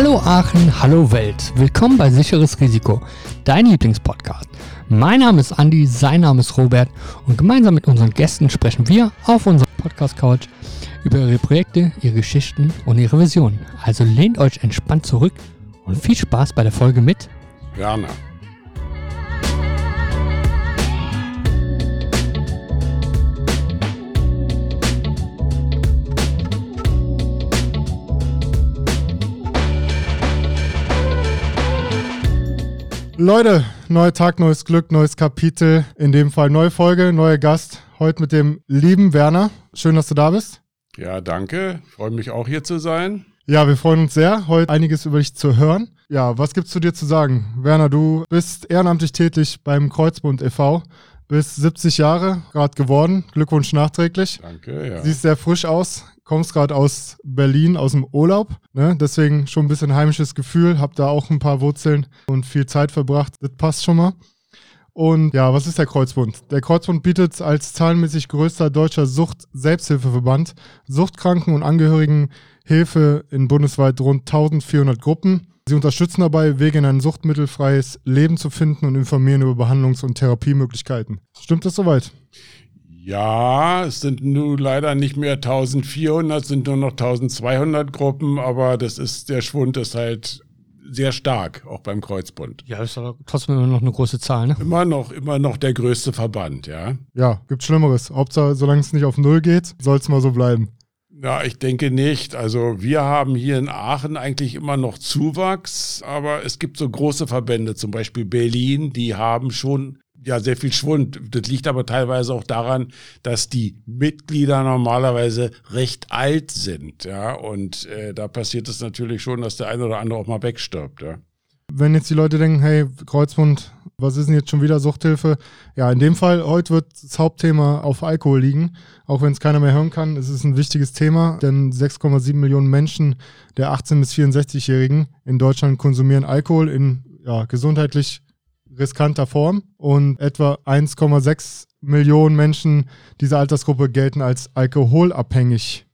Hallo Aachen, hallo Welt. Willkommen bei Sicheres Risiko, dein Lieblingspodcast. Mein Name ist Andi, sein Name ist Robert und gemeinsam mit unseren Gästen sprechen wir auf unserer Podcast Couch über ihre Projekte, ihre Geschichten und ihre Visionen. Also lehnt euch entspannt zurück und viel Spaß bei der Folge mit Werner. Leute, neuer Tag, neues Glück, neues Kapitel. In dem Fall neue Folge, neuer Gast. Heute mit dem lieben Werner. Schön, dass du da bist. Ja, danke. Freue mich auch hier zu sein. Ja, wir freuen uns sehr, heute einiges über dich zu hören. Ja, was gibt's zu dir zu sagen? Werner, du bist ehrenamtlich tätig beim Kreuzbund e.V. Bist 70 Jahre gerade geworden. Glückwunsch nachträglich. Danke, ja. Siehst sehr frisch aus. Kommst gerade aus Berlin, aus dem Urlaub. Ne? Deswegen schon ein bisschen heimisches Gefühl. Hab da auch ein paar Wurzeln und viel Zeit verbracht. Das passt schon mal. Und ja, was ist der Kreuzbund? Der Kreuzbund bietet als zahlenmäßig größter deutscher Sucht-Selbsthilfeverband Suchtkranken und Angehörigen Hilfe in bundesweit rund 1400 Gruppen. Sie unterstützen dabei, Wege in ein suchtmittelfreies Leben zu finden und informieren über Behandlungs- und Therapiemöglichkeiten. Stimmt das soweit? Ja, es sind nun leider nicht mehr 1400, es sind nur noch 1200 Gruppen, aber das ist, der Schwund ist halt sehr stark, auch beim Kreuzbund. Ja, das ist aber trotzdem immer noch eine große Zahl, ne? Immer noch, immer noch der größte Verband, ja. Ja, gibt Schlimmeres. Hauptsache, solange es nicht auf Null geht, soll es mal so bleiben. Ja, ich denke nicht. Also wir haben hier in Aachen eigentlich immer noch Zuwachs, aber es gibt so große Verbände, zum Beispiel Berlin, die haben schon ja sehr viel Schwund. Das liegt aber teilweise auch daran, dass die Mitglieder normalerweise recht alt sind, ja. Und äh, da passiert es natürlich schon, dass der eine oder andere auch mal wegstirbt, ja. Wenn jetzt die Leute denken, hey, Kreuzbund, was ist denn jetzt schon wieder Suchthilfe? Ja, in dem Fall, heute wird das Hauptthema auf Alkohol liegen. Auch wenn es keiner mehr hören kann, es ist ein wichtiges Thema, denn 6,7 Millionen Menschen der 18- bis 64-Jährigen in Deutschland konsumieren Alkohol in ja, gesundheitlich riskanter Form und etwa 1,6 Millionen Menschen dieser Altersgruppe gelten als alkoholabhängig.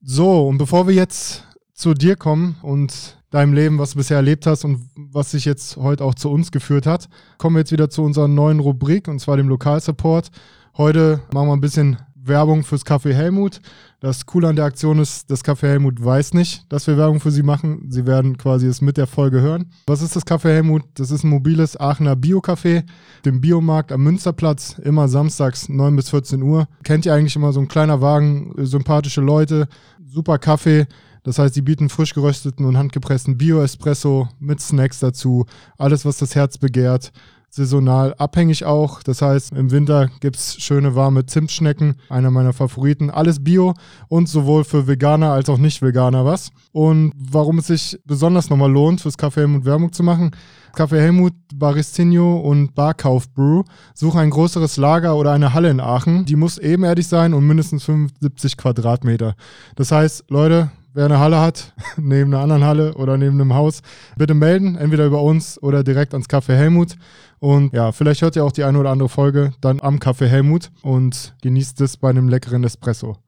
So, und bevor wir jetzt zu dir kommen und deinem Leben, was du bisher erlebt hast und was sich jetzt heute auch zu uns geführt hat, kommen wir jetzt wieder zu unserer neuen Rubrik und zwar dem Lokalsupport. Heute machen wir ein bisschen Werbung fürs Café Helmut. Das Coole an der Aktion ist, das Café Helmut weiß nicht, dass wir Werbung für sie machen. Sie werden quasi es mit der Folge hören. Was ist das Café Helmut? Das ist ein mobiles Aachener Bio-Café, dem Biomarkt am Münsterplatz, immer samstags 9 bis 14 Uhr. Kennt ihr eigentlich immer so ein kleiner Wagen, sympathische Leute, super Kaffee. Das heißt, die bieten frisch gerösteten und handgepressten Bio-Espresso mit Snacks dazu. Alles, was das Herz begehrt saisonal abhängig auch. Das heißt, im Winter gibt es schöne warme Zimtschnecken, einer meiner Favoriten. Alles Bio und sowohl für Veganer als auch Nicht-Veganer was. Und warum es sich besonders nochmal lohnt, fürs Café Helmut Werbung zu machen, Café Helmut, Baristinho und Barkauf Brew suchen ein größeres Lager oder eine Halle in Aachen. Die muss ebenerdig sein und mindestens 75 Quadratmeter. Das heißt, Leute, wer eine Halle hat, neben einer anderen Halle oder neben einem Haus, bitte melden, entweder über uns oder direkt ans Café Helmut. Und ja, vielleicht hört ihr auch die eine oder andere Folge dann am Café Helmut und genießt es bei einem leckeren Espresso.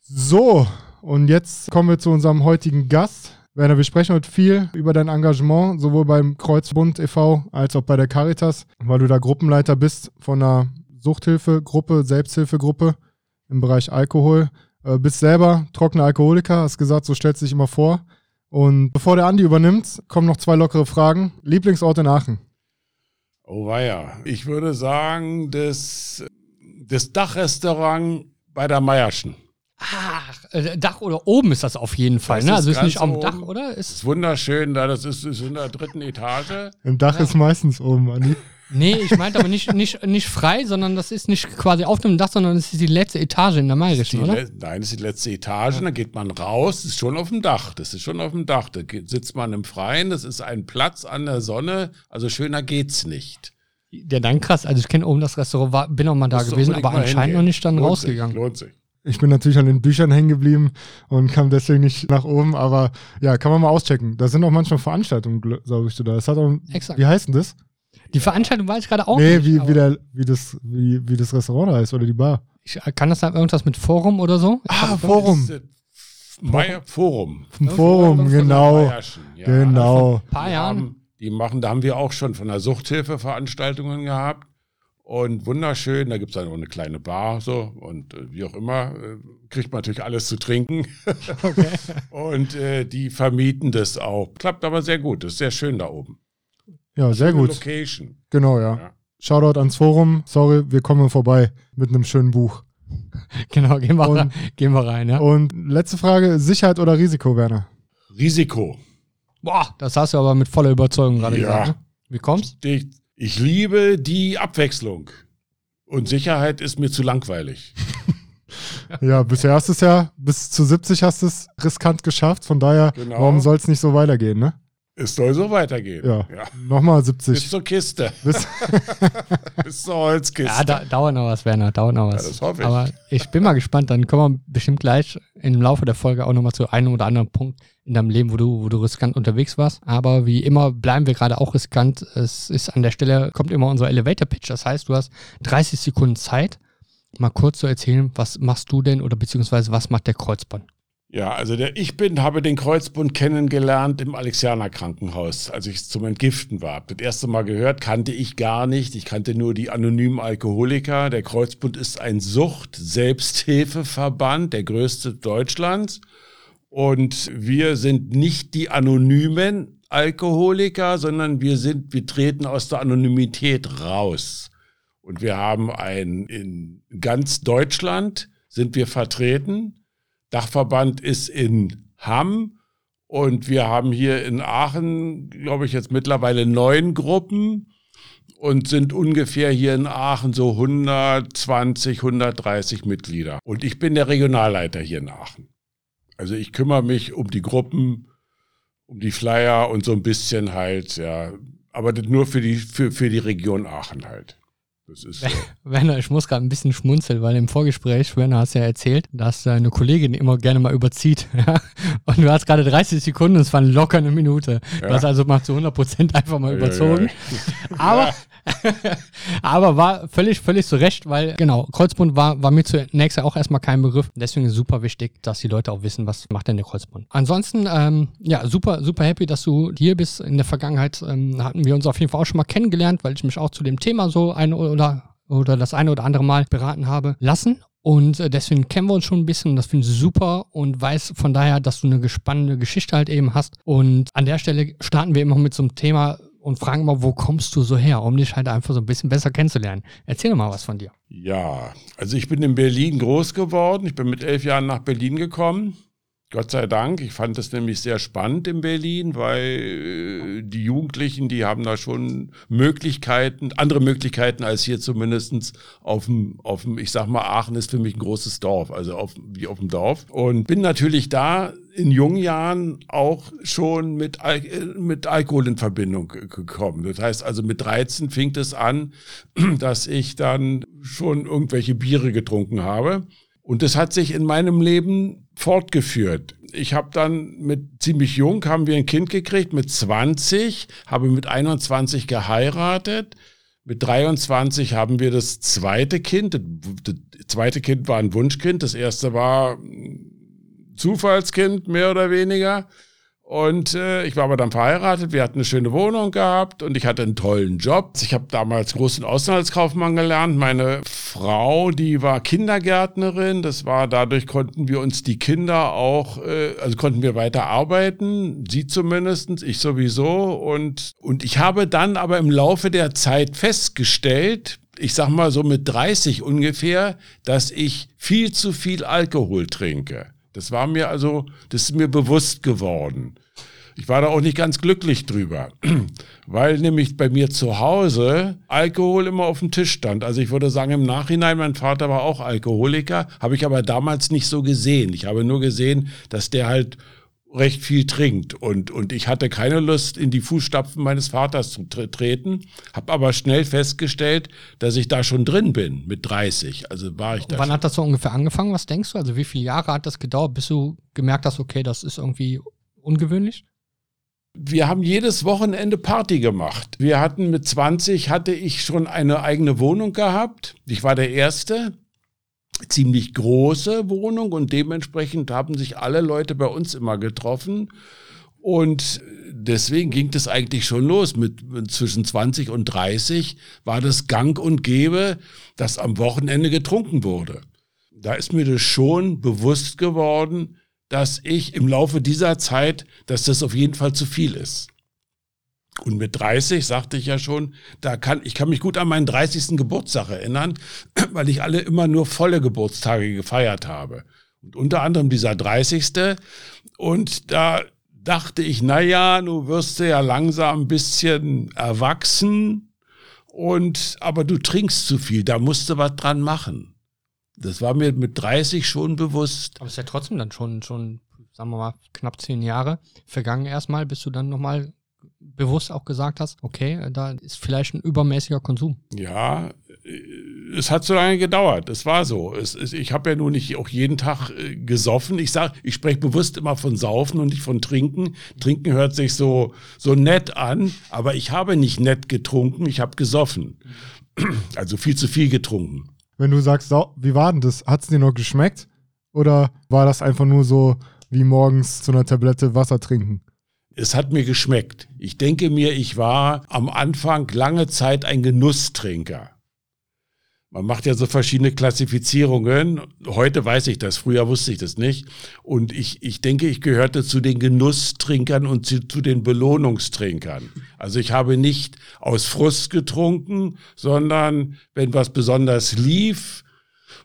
So, und jetzt kommen wir zu unserem heutigen Gast. Werner, wir sprechen heute viel über dein Engagement, sowohl beim Kreuzbund e.V. als auch bei der Caritas, weil du da Gruppenleiter bist von einer Suchthilfegruppe, Selbsthilfegruppe im Bereich Alkohol. Äh, bist selber trockener Alkoholiker, hast gesagt, so stellst du dich immer vor. Und bevor der Andi übernimmt, kommen noch zwei lockere Fragen. Lieblingsort in Aachen? Oh weia. Ich würde sagen, das, das Dachrestaurant bei der Meierschen. Ach, äh, Dach oder oben ist das auf jeden Fall, Das ne? ist Also ist nicht am. Dach, oder? Das Ist, ist wunderschön, da das ist, ist in der dritten Etage. Im Dach ist meistens oben, Andi. Nee, ich meinte aber nicht, nicht, nicht frei, sondern das ist nicht quasi auf dem Dach, sondern das ist die letzte Etage in der Mayrischen, oder? Nein, das ist die letzte Etage, dann geht man raus, das ist schon auf dem Dach, das ist schon auf dem Dach, da sitzt man im Freien, das ist ein Platz an der Sonne, also schöner geht's nicht. Der dann krass, also ich kenne oben das Restaurant, war, bin auch mal da gewesen, aber mal anscheinend noch nicht dann Lohnt rausgegangen. Sich, lohnt sich. Ich bin natürlich an den Büchern hängen geblieben und kam deswegen nicht nach oben, aber ja, kann man mal auschecken. Da sind auch manchmal Veranstaltungen, glaube ich, da. Das hat auch, Exakt. wie heißt denn das? Die Veranstaltung weiß ich gerade auch nee, nicht. wie, aber wie, der, wie, das, wie, wie das Restaurant da heißt oder die Bar. ich, kann das dann irgendwas mit Forum oder so? Ah, Das Forum. Meier Forum. Vom Forum, genau. Ja. Genau. Ein paar Die Jahren. haben, die machen, da haben wir auch schon von der Suchthilfe Veranstaltungen gehabt. Und wunderschön, da gibt es dann auch eine kleine Bar so und äh, wie auch immer, äh, kriegt man natürlich alles zu trinken. und äh, die vermieten das auch. Klappt aber sehr gut, ist sehr schön da oben. Ja, sehr Schöne gut. Location. Genau, ja. Ja. Shoutout ans Forum. Sorry, wir kommen vorbei mit einem schönen Buch. Genau, gehen wir, Und- rein, gehen wir rein. Ja? Und letzte Frage: Sicherheit oder Risiko, Werner? Risiko. Boah, das hast du aber mit voller Überzeugung gerade Ja. gesagt. Ne? Wie kommst Ich, ich liebe die Abwechslung. Und Sicherheit ist mir zu langweilig. Ja, bisher hast du es ja bis zu 70 hast du es riskant geschafft. Von daher, Genau. warum soll es nicht so weitergehen, ne? Es soll so weitergehen. Ja. Nochmal 70. Bis zur Kiste. Bis, Bis zur Holzkiste. Ja, da, dauert noch was, Werner, dauert noch was. Ja, das hoffe ich. Aber ich bin mal gespannt, dann kommen wir bestimmt gleich im Laufe der Folge auch nochmal zu einem oder anderen Punkt in deinem Leben, wo du, wo du riskant unterwegs warst. Aber wie immer bleiben wir gerade auch riskant. Es ist an der Stelle, kommt immer unser Elevator Pitch. Das heißt, du hast 30 Sekunden Zeit, mal kurz zu erzählen, was machst du denn oder beziehungsweise was macht der Kreuzband? Ja, also der, ich bin, habe den Kreuzbund kennengelernt im Alexianer Krankenhaus, als ich zum Entgiften war. Das erste Mal gehört, kannte ich gar nicht. Ich kannte nur die anonymen Alkoholiker. Der Kreuzbund ist ein Sucht-Selbsthilfeverband, der größte Deutschlands. Und wir sind nicht die anonymen Alkoholiker, sondern wir sind, wir treten aus der Anonymität raus. Und wir haben ein, in ganz Deutschland sind wir vertreten. Dachverband ist in Hamm und wir haben hier in Aachen, glaube ich, jetzt mittlerweile neun Gruppen und sind ungefähr hier in Aachen so 120, 130 Mitglieder. Und ich bin der Regionalleiter hier in Aachen. Also ich kümmere mich um die Gruppen, um die Flyer und so ein bisschen halt, ja, aber das nur für die, für, für die Region Aachen halt. Das ist so. Werner, ich muss gerade ein bisschen schmunzeln, weil im Vorgespräch, Werner, hast ja erzählt, dass deine Kollegin immer gerne mal überzieht. Ja? Und du hast gerade 30 Sekunden, es waren locker eine Minute. Du Ja. hast also mal zu 100 Prozent einfach mal überzogen. ja, Aber, aber war völlig, völlig zu Recht, weil genau, Kreuzbund war, war mir zunächst ja auch erstmal kein Begriff. Deswegen ist super wichtig, dass die Leute auch wissen, was macht denn der Kreuzbund. Ansonsten, ähm, ja, super, super happy, dass du hier bist. In der Vergangenheit ähm, hatten wir uns auf jeden Fall auch schon mal kennengelernt, weil ich mich auch zu dem Thema so ein oder, oder das eine oder andere Mal beraten habe lassen. Und äh, deswegen kennen wir uns schon ein bisschen und das finde ich super und weiß von daher, dass du eine spannende Geschichte halt eben hast. Und an der Stelle starten wir immer mit so einem Thema und fragen mal, wo kommst du so her, um dich halt einfach so ein bisschen besser kennenzulernen. Erzähl doch mal was von dir. Ja, also ich bin in Berlin groß geworden. Ich bin mit elf Jahren nach Berlin gekommen. Gott sei Dank. Ich fand es nämlich sehr spannend in Berlin, weil äh, die Jugendlichen, die haben da schon Möglichkeiten, andere Möglichkeiten als hier zumindestens auf dem, auf dem, ich sag mal, Aachen ist für mich ein großes Dorf, also auf, wie auf dem Dorf. Und bin natürlich da in jungen Jahren auch schon mit, Al äh, mit Alkohol in Verbindung ge- gekommen. Das heißt also mit 13 fing es an, dass ich dann schon irgendwelche Biere getrunken habe. Und das hat sich in meinem Leben fortgeführt. Ich habe dann mit ziemlich jung haben wir ein Kind gekriegt mit 20, habe mit 21 geheiratet. Mit 23 haben wir das zweite Kind. Das, zweite Kind war ein Wunschkind. Das erste war Zufallskind, mehr oder weniger. Und äh, ich war aber dann verheiratet, wir hatten eine schöne Wohnung gehabt und ich hatte einen tollen Job. Ich habe damals großen Außenhandelskaufmann gelernt. Meine Frau, die war Kindergärtnerin. Das war, dadurch konnten wir uns die Kinder auch, äh, also konnten wir weiter arbeiten. Sie zumindestens, ich sowieso. Und, und ich habe dann aber im Laufe der Zeit festgestellt, ich sag mal so mit 30 ungefähr, dass ich viel zu viel Alkohol trinke. Das war mir also, das ist mir bewusst geworden. Ich war da auch nicht ganz glücklich drüber, weil nämlich bei mir zu Hause Alkohol immer auf dem Tisch stand. Also ich würde sagen, im Nachhinein, mein Vater war auch Alkoholiker, habe ich aber damals nicht so gesehen. Ich habe nur gesehen, dass der halt recht viel trinkt und, und ich hatte keine Lust, in die Fußstapfen meines Vaters zu tre treten, habe aber schnell festgestellt, dass ich da schon drin bin mit 30. Also war ich da Wann schon. hat das so ungefähr angefangen? Was denkst du? Also wie viele Jahre hat das gedauert, bis du gemerkt hast, okay, das ist irgendwie ungewöhnlich? Wir haben jedes Wochenende Party gemacht. Wir hatten mit 20 hatte ich schon eine eigene Wohnung gehabt. Ich war der Erste. ziemlich große Wohnung und dementsprechend haben sich alle Leute bei uns immer getroffen. Und deswegen ging das eigentlich schon los. Mit, mit zwischen 20 und 30 war das gang und gäbe, dass am Wochenende getrunken wurde. Da ist mir das schon bewusst geworden, dass ich im Laufe dieser Zeit, dass das auf jeden Fall zu viel ist. Und mit 30 sagte ich ja schon, da kann, ich kann mich gut an meinen 30. Geburtstag erinnern, weil ich alle immer nur volle Geburtstage gefeiert habe. Und unter anderem dieser 30. Und da dachte ich, na ja, du wirst ja langsam ein bisschen erwachsen und, aber du trinkst zu viel, da musst du was dran machen. Das war mir mit 30 schon bewusst. Aber es ist ja trotzdem dann schon, schon, sagen wir mal, knapp zehn Jahre vergangen erstmal, bis du dann nochmal bewusst auch gesagt hast, okay, da ist vielleicht ein übermäßiger Konsum. Ja, es hat so lange gedauert. Es war so. Es, es, ich habe ja nun nicht auch jeden Tag äh, gesoffen. Ich sage, ich spreche bewusst immer von Saufen und nicht von Trinken. Trinken hört sich so so nett an, aber ich habe nicht nett getrunken. Ich habe gesoffen. Also viel zu viel getrunken. Wenn du sagst, wie war denn das? Hat es dir noch geschmeckt? Oder war das einfach nur so wie morgens zu einer Tablette Wasser trinken? Es hat mir geschmeckt. Ich denke mir, ich war am Anfang lange Zeit ein Genusstrinker. Man macht ja so verschiedene Klassifizierungen. Heute weiß ich das, früher wusste ich das nicht. Und ich, ich denke, ich gehörte zu den Genusstrinkern und zu, zu den Belohnungstrinkern. Also ich habe nicht aus Frust getrunken, sondern wenn was besonders lief,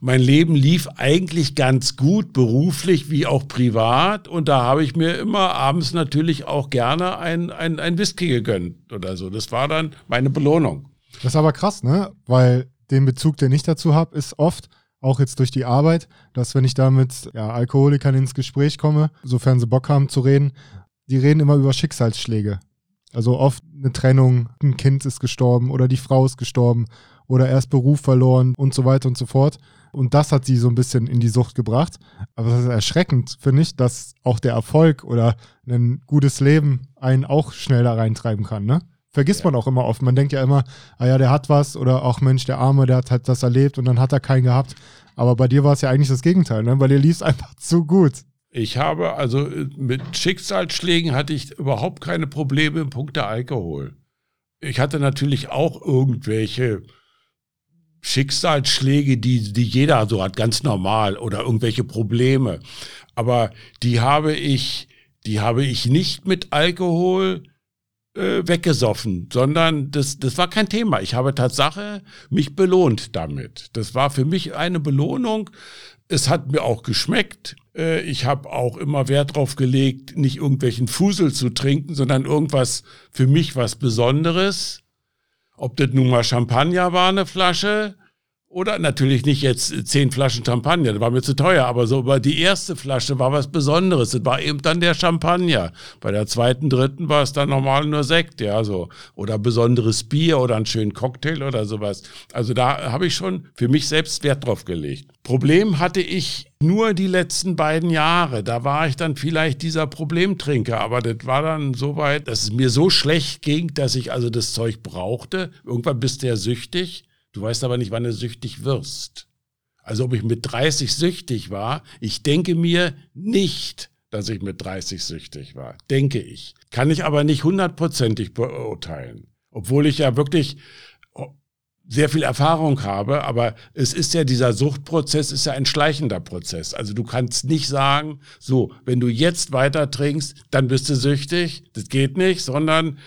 mein Leben lief eigentlich ganz gut, beruflich wie auch privat. Und da habe ich mir immer abends natürlich auch gerne ein, ein, ein Whisky gegönnt oder so. Das war dann meine Belohnung. Das ist aber krass, ne? Weil den Bezug, den ich dazu habe, ist oft, auch jetzt durch die Arbeit, dass wenn ich da mit ja, Alkoholikern ins Gespräch komme, sofern sie Bock haben zu reden, die reden immer über Schicksalsschläge. Also oft eine Trennung, ein Kind ist gestorben oder die Frau ist gestorben oder erst Beruf verloren und so weiter und so fort. Und das hat sie so ein bisschen in die Sucht gebracht. Aber das ist erschreckend, finde ich, dass auch der Erfolg oder ein gutes Leben einen auch schnell da reintreiben kann, ne? Vergisst ja. man auch immer oft. Man denkt ja immer, ah ja, der hat was oder auch Mensch, der Arme, der hat halt das erlebt und dann hat er keinen gehabt. Aber bei dir war es ja eigentlich das Gegenteil, ne? weil dir lief einfach zu gut. Ich habe also mit Schicksalsschlägen hatte ich überhaupt keine Probleme im Punkt der Alkohol. Ich hatte natürlich auch irgendwelche Schicksalsschläge, die, die jeder so hat, ganz normal oder irgendwelche Probleme. Aber die habe ich, die habe ich nicht mit Alkohol äh, weggesoffen, sondern das, das war kein Thema. Ich habe Tatsache mich belohnt damit. Das war für mich eine Belohnung. Es hat mir auch geschmeckt. Äh, ich habe auch immer Wert drauf gelegt, nicht irgendwelchen Fusel zu trinken, sondern irgendwas für mich was Besonderes. Ob das nun mal Champagner war, eine Flasche, oder natürlich nicht jetzt zehn Flaschen Champagner, das war mir zu teuer, aber so über die erste Flasche war was Besonderes. Das war eben dann der Champagner. Bei der zweiten, dritten war es dann normal nur Sekt, ja, so. Oder besonderes Bier oder einen schönen Cocktail oder sowas. Also da habe ich schon für mich selbst Wert drauf gelegt. Problem hatte ich nur die letzten beiden Jahre. Da war ich dann vielleicht dieser Problemtrinker, aber das war dann so weit, dass es mir so schlecht ging, dass ich also das Zeug brauchte. Irgendwann bist du ja süchtig Du weißt aber nicht, wann du süchtig wirst. Also ob ich mit 30 süchtig war, ich denke mir nicht, dass ich mit 30 süchtig war. Denke ich. Kann ich aber nicht hundertprozentig beurteilen. Obwohl ich ja wirklich oh, sehr viel Erfahrung habe, aber es ist ja dieser Suchtprozess, ist ja ein schleichender Prozess. Also du kannst nicht sagen, so, wenn du jetzt weiter trinkst, dann bist du süchtig. Das geht nicht, sondern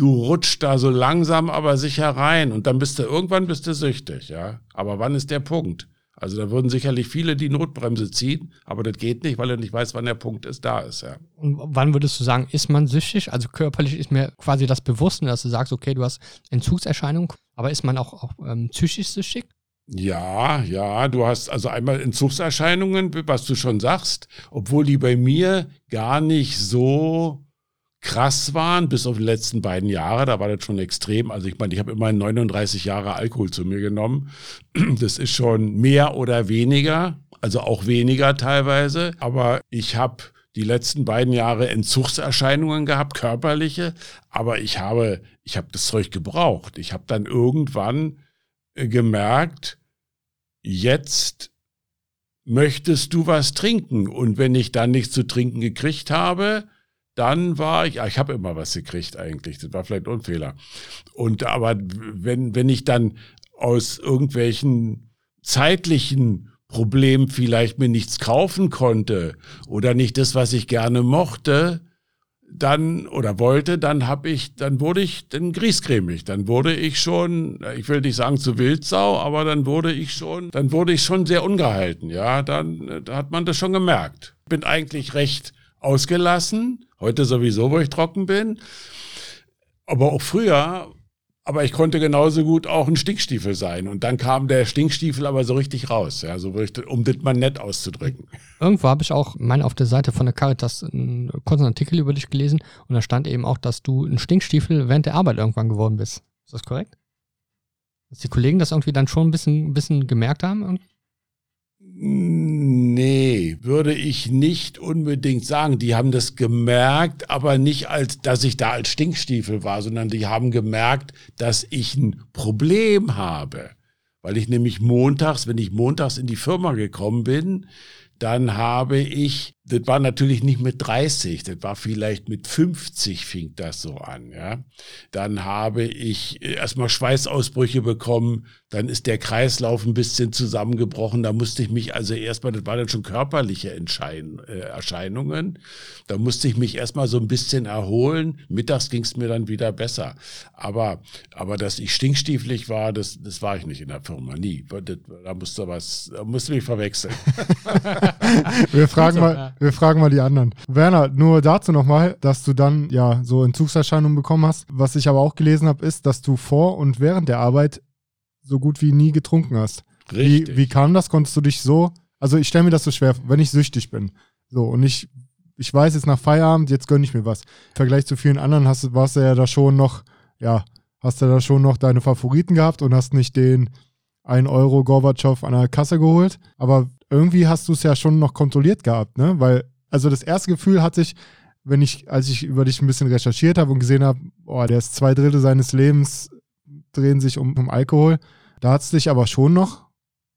du rutschst da so langsam aber sicher rein und dann bist du irgendwann bist du süchtig, ja. Aber wann ist der Punkt? Also da würden sicherlich viele die Notbremse ziehen, aber das geht nicht, weil er nicht weiß, wann der Punkt ist, da ist, ja. Und wann würdest du sagen, ist man süchtig? Also körperlich ist mir quasi das Bewusstsein, dass du sagst, okay, du hast Entzugserscheinungen, aber ist man auch, auch ähm, psychisch süchtig? Ja, ja, du hast also einmal Entzugserscheinungen, was du schon sagst, obwohl die bei mir gar nicht so krass waren, bis auf die letzten beiden Jahre. Da war das schon extrem. Also ich meine, ich habe immerhin 39 Jahre Alkohol zu mir genommen. Das ist schon mehr oder weniger, also auch weniger teilweise. Aber ich habe die letzten beiden Jahre Entzugserscheinungen gehabt, körperliche. Aber ich habe, ich habe das Zeug gebraucht. Ich habe dann irgendwann äh, gemerkt, jetzt möchtest du was trinken? Und wenn ich dann nichts zu trinken gekriegt habe, dann war ich, ich habe immer was gekriegt eigentlich, das war vielleicht ein Fehler. Und aber wenn, wenn ich dann aus irgendwelchen zeitlichen Problemen vielleicht mir nichts kaufen konnte oder nicht das, was ich gerne mochte, dann oder wollte, dann habe ich, dann wurde ich dann griesgrämig. Dann wurde ich schon, ich will nicht sagen zu Wildsau, aber dann wurde ich schon, dann wurde ich schon sehr ungehalten. Ja, dann da hat man das schon gemerkt. Bin eigentlich recht ausgelassen. Heute sowieso, wo ich trocken bin. Aber auch früher aber ich konnte genauso gut auch ein Stinkstiefel sein. Und dann kam der Stinkstiefel aber so richtig raus, ja, so richtig, um das mal nett auszudrücken. Irgendwo habe ich auch mal auf der Seite von der Caritas einen kurzen Artikel über dich gelesen und da stand eben auch, dass du ein Stinkstiefel während der Arbeit irgendwann geworden bist. Ist das korrekt? Dass die Kollegen das irgendwie dann schon ein bisschen, ein bisschen gemerkt haben? Nee, würde ich nicht unbedingt sagen. Die haben das gemerkt, aber nicht als, dass ich da als Stinkstiefel war, sondern die haben gemerkt, dass ich ein Problem habe. Weil ich nämlich montags, wenn ich montags in die Firma gekommen bin, dann habe ich, das war natürlich nicht mit 30, das war vielleicht mit 50 fing das so an, ja. Dann habe ich erstmal Schweißausbrüche bekommen, dann ist der Kreislauf ein bisschen zusammengebrochen, da musste ich mich also erstmal, das waren dann schon körperliche Entschein, äh, Erscheinungen, da musste ich mich erstmal so ein bisschen erholen, mittags ging es mir dann wieder besser. Aber, aber dass ich stinkstiefelig war, das, das war ich nicht in der Firma, nie. Da musste was, da musste mich verwechseln. wir, fragen mal, wir fragen mal die anderen. Werner, nur dazu nochmal, dass du dann ja so Entzugserscheinungen bekommen hast. Was ich aber auch gelesen habe, ist, dass du vor und während der Arbeit so gut wie nie getrunken hast. Richtig. Wie, wie kam das? Konntest du dich so, also ich stelle mir das so schwer, wenn ich süchtig bin. So, und ich, ich weiß jetzt nach Feierabend, jetzt gönne ich mir was. Im Vergleich zu vielen anderen hast, warst du ja da schon noch, ja, hast du da schon noch deine Favoriten gehabt und hast nicht den 1 Euro Gorbatschow an der Kasse geholt. Aber irgendwie hast du es ja schon noch kontrolliert gehabt, ne? Weil, also das erste Gefühl hatte ich, wenn ich, als ich über dich ein bisschen recherchiert habe und gesehen habe, oh, der ist zwei Drittel seines Lebens drehen sich um, um Alkohol, da hat es dich aber schon noch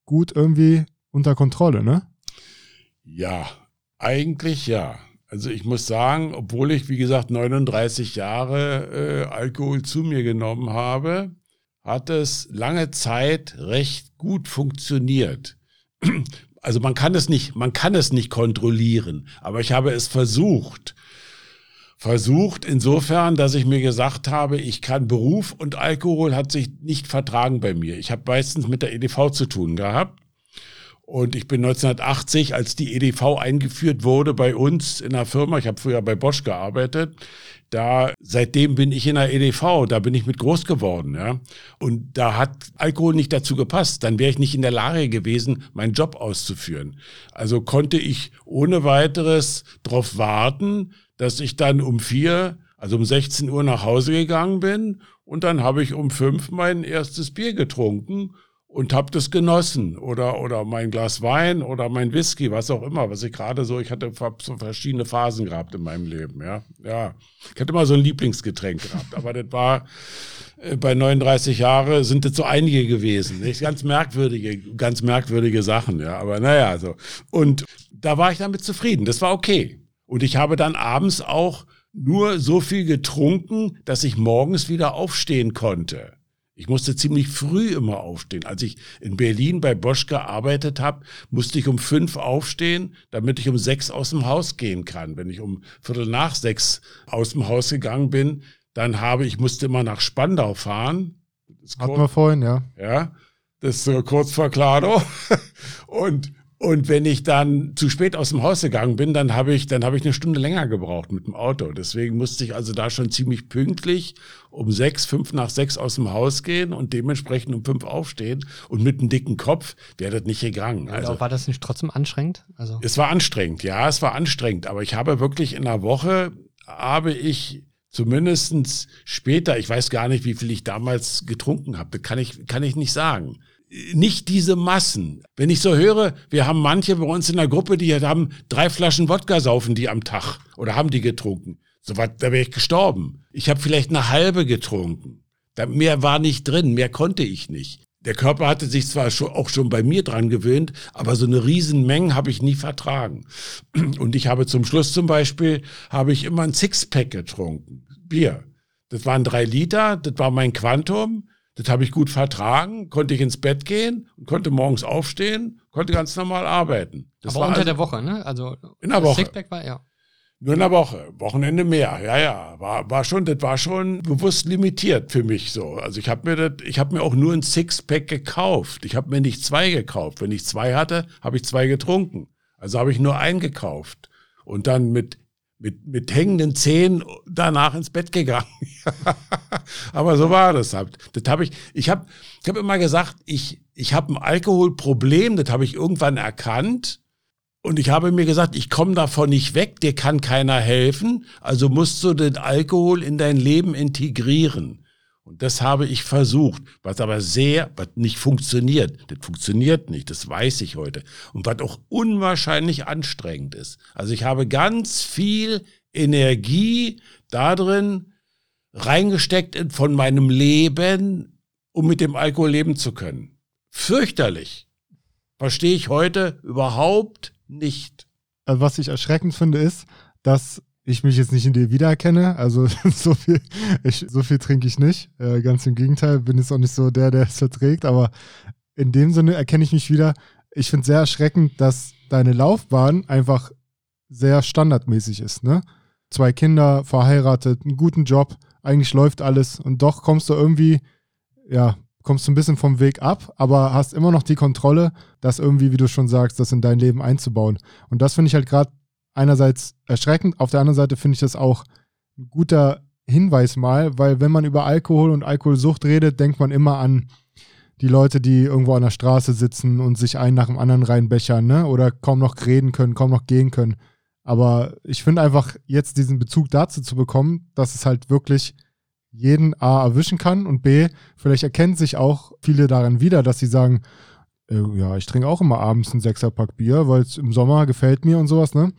gut irgendwie unter Kontrolle, ne? Ja, eigentlich ja. Also ich muss sagen, obwohl ich, wie gesagt, 39 Jahre äh, Alkohol zu mir genommen habe, hat es lange Zeit recht gut funktioniert also man kann es nicht, man kann es nicht kontrollieren, aber ich habe es versucht. Versucht insofern, dass ich mir gesagt habe, ich kann Beruf und Alkohol hat sich nicht vertragen bei mir. Ich habe meistens mit der EDV zu tun gehabt. Und ich bin 1980, als die EDV eingeführt wurde bei uns in der Firma, ich habe früher bei Bosch gearbeitet, da seitdem bin ich in der EDV, da bin ich mit groß geworden, ja. Und da hat Alkohol nicht dazu gepasst, dann wäre ich nicht in der Lage gewesen, meinen Job auszuführen. Also konnte ich ohne weiteres darauf warten, dass ich dann um vier, also um 16 Uhr nach Hause gegangen bin. Und dann habe ich um fünf mein erstes Bier getrunken und habe das genossen oder oder mein Glas Wein oder mein Whisky, was auch immer, was ich gerade so, ich hatte so verschiedene Phasen gehabt in meinem Leben, ja. Ja. Ich hatte immer so ein Lieblingsgetränk gehabt, aber das war äh, bei 39 Jahren sind das so einige gewesen, nicht ganz merkwürdige, ganz merkwürdige Sachen, ja, aber naja, so. Und da war ich damit zufrieden, das war okay. Und ich habe dann abends auch nur so viel getrunken, dass ich morgens wieder aufstehen konnte. Ich musste ziemlich früh immer aufstehen. Als ich in Berlin bei Bosch gearbeitet habe, musste ich um fünf aufstehen, damit ich um sechs aus dem Haus gehen kann. Wenn ich um Viertel nach sechs aus dem Haus gegangen bin, dann habe ich musste immer nach Spandau fahren. Hatten wir vorhin, ja. Ja, das ist so kurz vor Klado. Und und wenn ich dann zu spät aus dem Haus gegangen bin, dann habe ich, dann habe ich eine Stunde länger gebraucht mit dem Auto. Deswegen musste ich also da schon ziemlich pünktlich um sechs, fünf nach sechs aus dem Haus gehen und dementsprechend um fünf aufstehen. Und mit einem dicken Kopf wäre das nicht gegangen. Also, war das nicht trotzdem anstrengend? Also es war anstrengend, ja, es war anstrengend. Aber ich habe wirklich in einer Woche, habe ich zumindestens später, ich weiß gar nicht, wie viel ich damals getrunken habe, kann ich, kann ich nicht sagen nicht diese Massen. Wenn ich so höre, wir haben manche bei uns in der Gruppe, die haben drei Flaschen Wodka saufen die am Tag oder haben die getrunken. So was, da wäre ich gestorben. Ich habe vielleicht eine halbe getrunken. Da, mehr war nicht drin, mehr konnte ich nicht. der Körper hatte sich zwar schon, auch schon bei mir dran gewöhnt, aber so eine Riesenmenge habe ich nie vertragen. Und ich habe zum Schluss zum Beispiel, habe ich immer ein Sixpack getrunken. Bier. Das waren drei Liter, das war mein Quantum. Das habe ich gut vertragen, konnte ich ins Bett gehen und konnte morgens aufstehen, konnte ganz normal arbeiten. Das aber unter also, der Woche, ne? Also in der Woche. Sixpack war, ja. Nur in der Woche, Wochenende mehr. Ja, ja, war, war schon, das war schon bewusst limitiert für mich so. Also ich habe mir das, ich habe mir auch nur ein Sixpack gekauft. Ich habe mir nicht zwei gekauft. Wenn ich zwei hatte, habe ich zwei getrunken. Also habe ich nur einen gekauft und dann mit mit, mit hängenden Zähnen danach ins Bett gegangen. Aber so war das halt. Das habe ich, ich habe ich hab immer gesagt, ich, ich habe ein Alkoholproblem, das habe ich irgendwann erkannt. Und ich habe mir gesagt, ich komme davon nicht weg, dir kann keiner helfen, also musst du den Alkohol in dein Leben integrieren. Und das habe ich versucht, was aber sehr, was nicht funktioniert. Das funktioniert nicht, das weiß ich heute. Und was auch unwahrscheinlich anstrengend ist. Also ich habe ganz viel Energie darin reingesteckt von meinem Leben, um mit dem Alkohol leben zu können. Fürchterlich. Verstehe ich heute überhaupt nicht. Also was ich erschreckend finde, ist, dass ich mich jetzt nicht in dir wiedererkenne. Also so viel, ich, so viel trinke ich nicht. Äh, ganz im Gegenteil, bin jetzt auch nicht so der, der es verträgt. Aber in dem Sinne erkenne ich mich wieder. Ich finde es sehr erschreckend, dass deine Laufbahn einfach sehr standardmäßig ist. Ne? Zwei Kinder, verheiratet, einen guten Job, eigentlich läuft alles und doch kommst du irgendwie, ja, kommst du ein bisschen vom Weg ab, aber hast immer noch die Kontrolle, das irgendwie, wie du schon sagst, das in dein Leben einzubauen. Und das finde ich halt gerade einerseits erschreckend, auf der anderen Seite finde ich das auch ein guter Hinweis mal, weil wenn man über Alkohol und Alkoholsucht redet, denkt man immer an die Leute, die irgendwo an der Straße sitzen und sich einen nach dem anderen reinbechern, ne? Oder kaum noch reden können, kaum noch gehen können. Aber ich finde einfach, jetzt diesen Bezug dazu zu bekommen, dass es halt wirklich jeden A erwischen kann und B, vielleicht erkennen sich auch viele daran wieder, dass sie sagen, äh, ja, ich trinke auch immer abends einen Sechserpack Bier, weil es im Sommer gefällt mir und sowas, ne?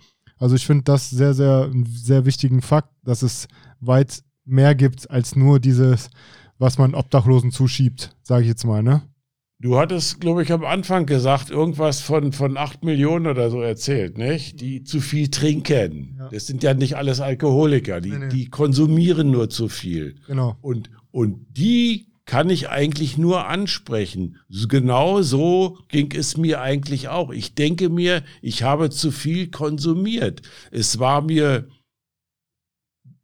Also ich finde das sehr, sehr, einen sehr wichtigen Fakt, dass es weit mehr gibt als nur dieses, was man Obdachlosen zuschiebt, sage ich jetzt mal, ne? Du hattest, glaube ich, am Anfang gesagt, irgendwas von, von 8 Millionen oder so erzählt, nicht? Die zu viel trinken. Ja. Das sind ja nicht alles Alkoholiker, die, nee, nee. die konsumieren nur zu viel. Genau. Und, und die kann ich eigentlich nur ansprechen. Genau so ging es mir eigentlich auch. Ich denke mir, ich habe zu viel konsumiert. Es war mir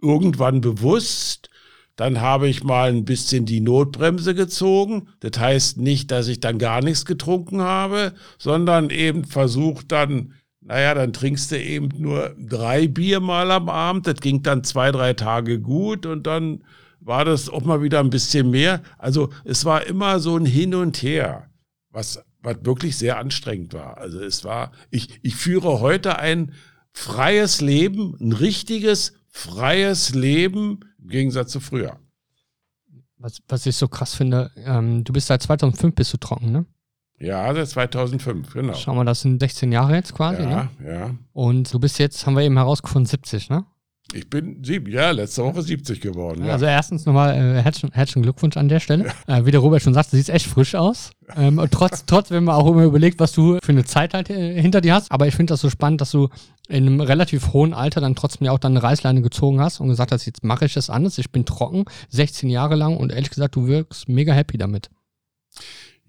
irgendwann bewusst, dann habe ich mal ein bisschen die Notbremse gezogen. Das heißt nicht, dass ich dann gar nichts getrunken habe, sondern eben versucht dann, naja, dann trinkst du eben nur drei Bier mal am Abend. Das ging dann zwei, drei Tage gut und dann war das auch mal wieder ein bisschen mehr. Also es war immer so ein Hin und Her, was, was wirklich sehr anstrengend war. Also es war, ich, ich führe heute ein freies Leben, ein richtiges, freies Leben im Gegensatz zu früher. Was, was ich so krass finde, ähm, du bist seit 2005 bist du trocken, ne? Ja, seit 2005, genau. Schauen wir, das sind 16 Jahre jetzt quasi, ja, ne? Ja, Und du bist jetzt, haben wir eben herausgefunden, 70, ne? Ich bin sieben, ja, letzte Woche 70 geworden. Ja. Also erstens nochmal äh, herzlichen, herzlichen Glückwunsch an der Stelle. Ja. Äh, wie der Robert schon sagt, du siehst echt frisch aus. Ähm, trotz, trotz, wenn man auch immer überlegt, was du für eine Zeit halt äh, hinter dir hast. Aber ich finde das so spannend, dass du in einem relativ hohen Alter dann trotzdem ja auch dann eine Reißleine gezogen hast und gesagt hast, jetzt mache ich das anders, ich bin trocken, 16 Jahre lang und ehrlich gesagt, du wirkst mega happy damit.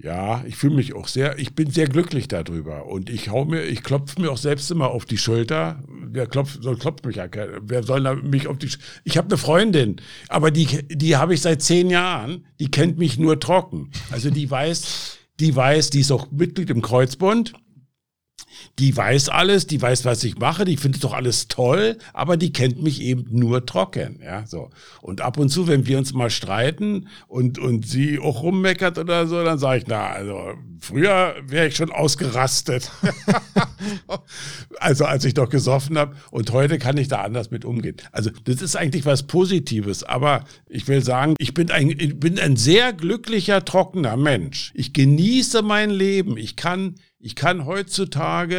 Ja, ich fühle mich auch sehr, ich bin sehr glücklich darüber. Und ich hau mir, ich klopfe mir auch selbst immer auf die Schulter. Wer klopft, soll klopft mich ja, wer soll mich auf die Ich habe eine Freundin, aber die, die habe ich seit zehn Jahren, die kennt mich nur trocken. Also die weiß, die weiß, die ist auch Mitglied im Kreuzbund die weiß alles, die weiß, was ich mache, die findet doch alles toll, aber die kennt mich eben nur trocken, ja, so. Und ab und zu, wenn wir uns mal streiten und, und sie auch rummeckert oder so, dann sage ich, na, also, früher wäre ich schon ausgerastet. also, als ich doch gesoffen habe und heute kann ich da anders mit umgehen. Also, das ist eigentlich was Positives, aber ich will sagen, ich bin ein, ich bin ein sehr glücklicher, trockener Mensch. Ich genieße mein Leben. Ich kann ich kann heutzutage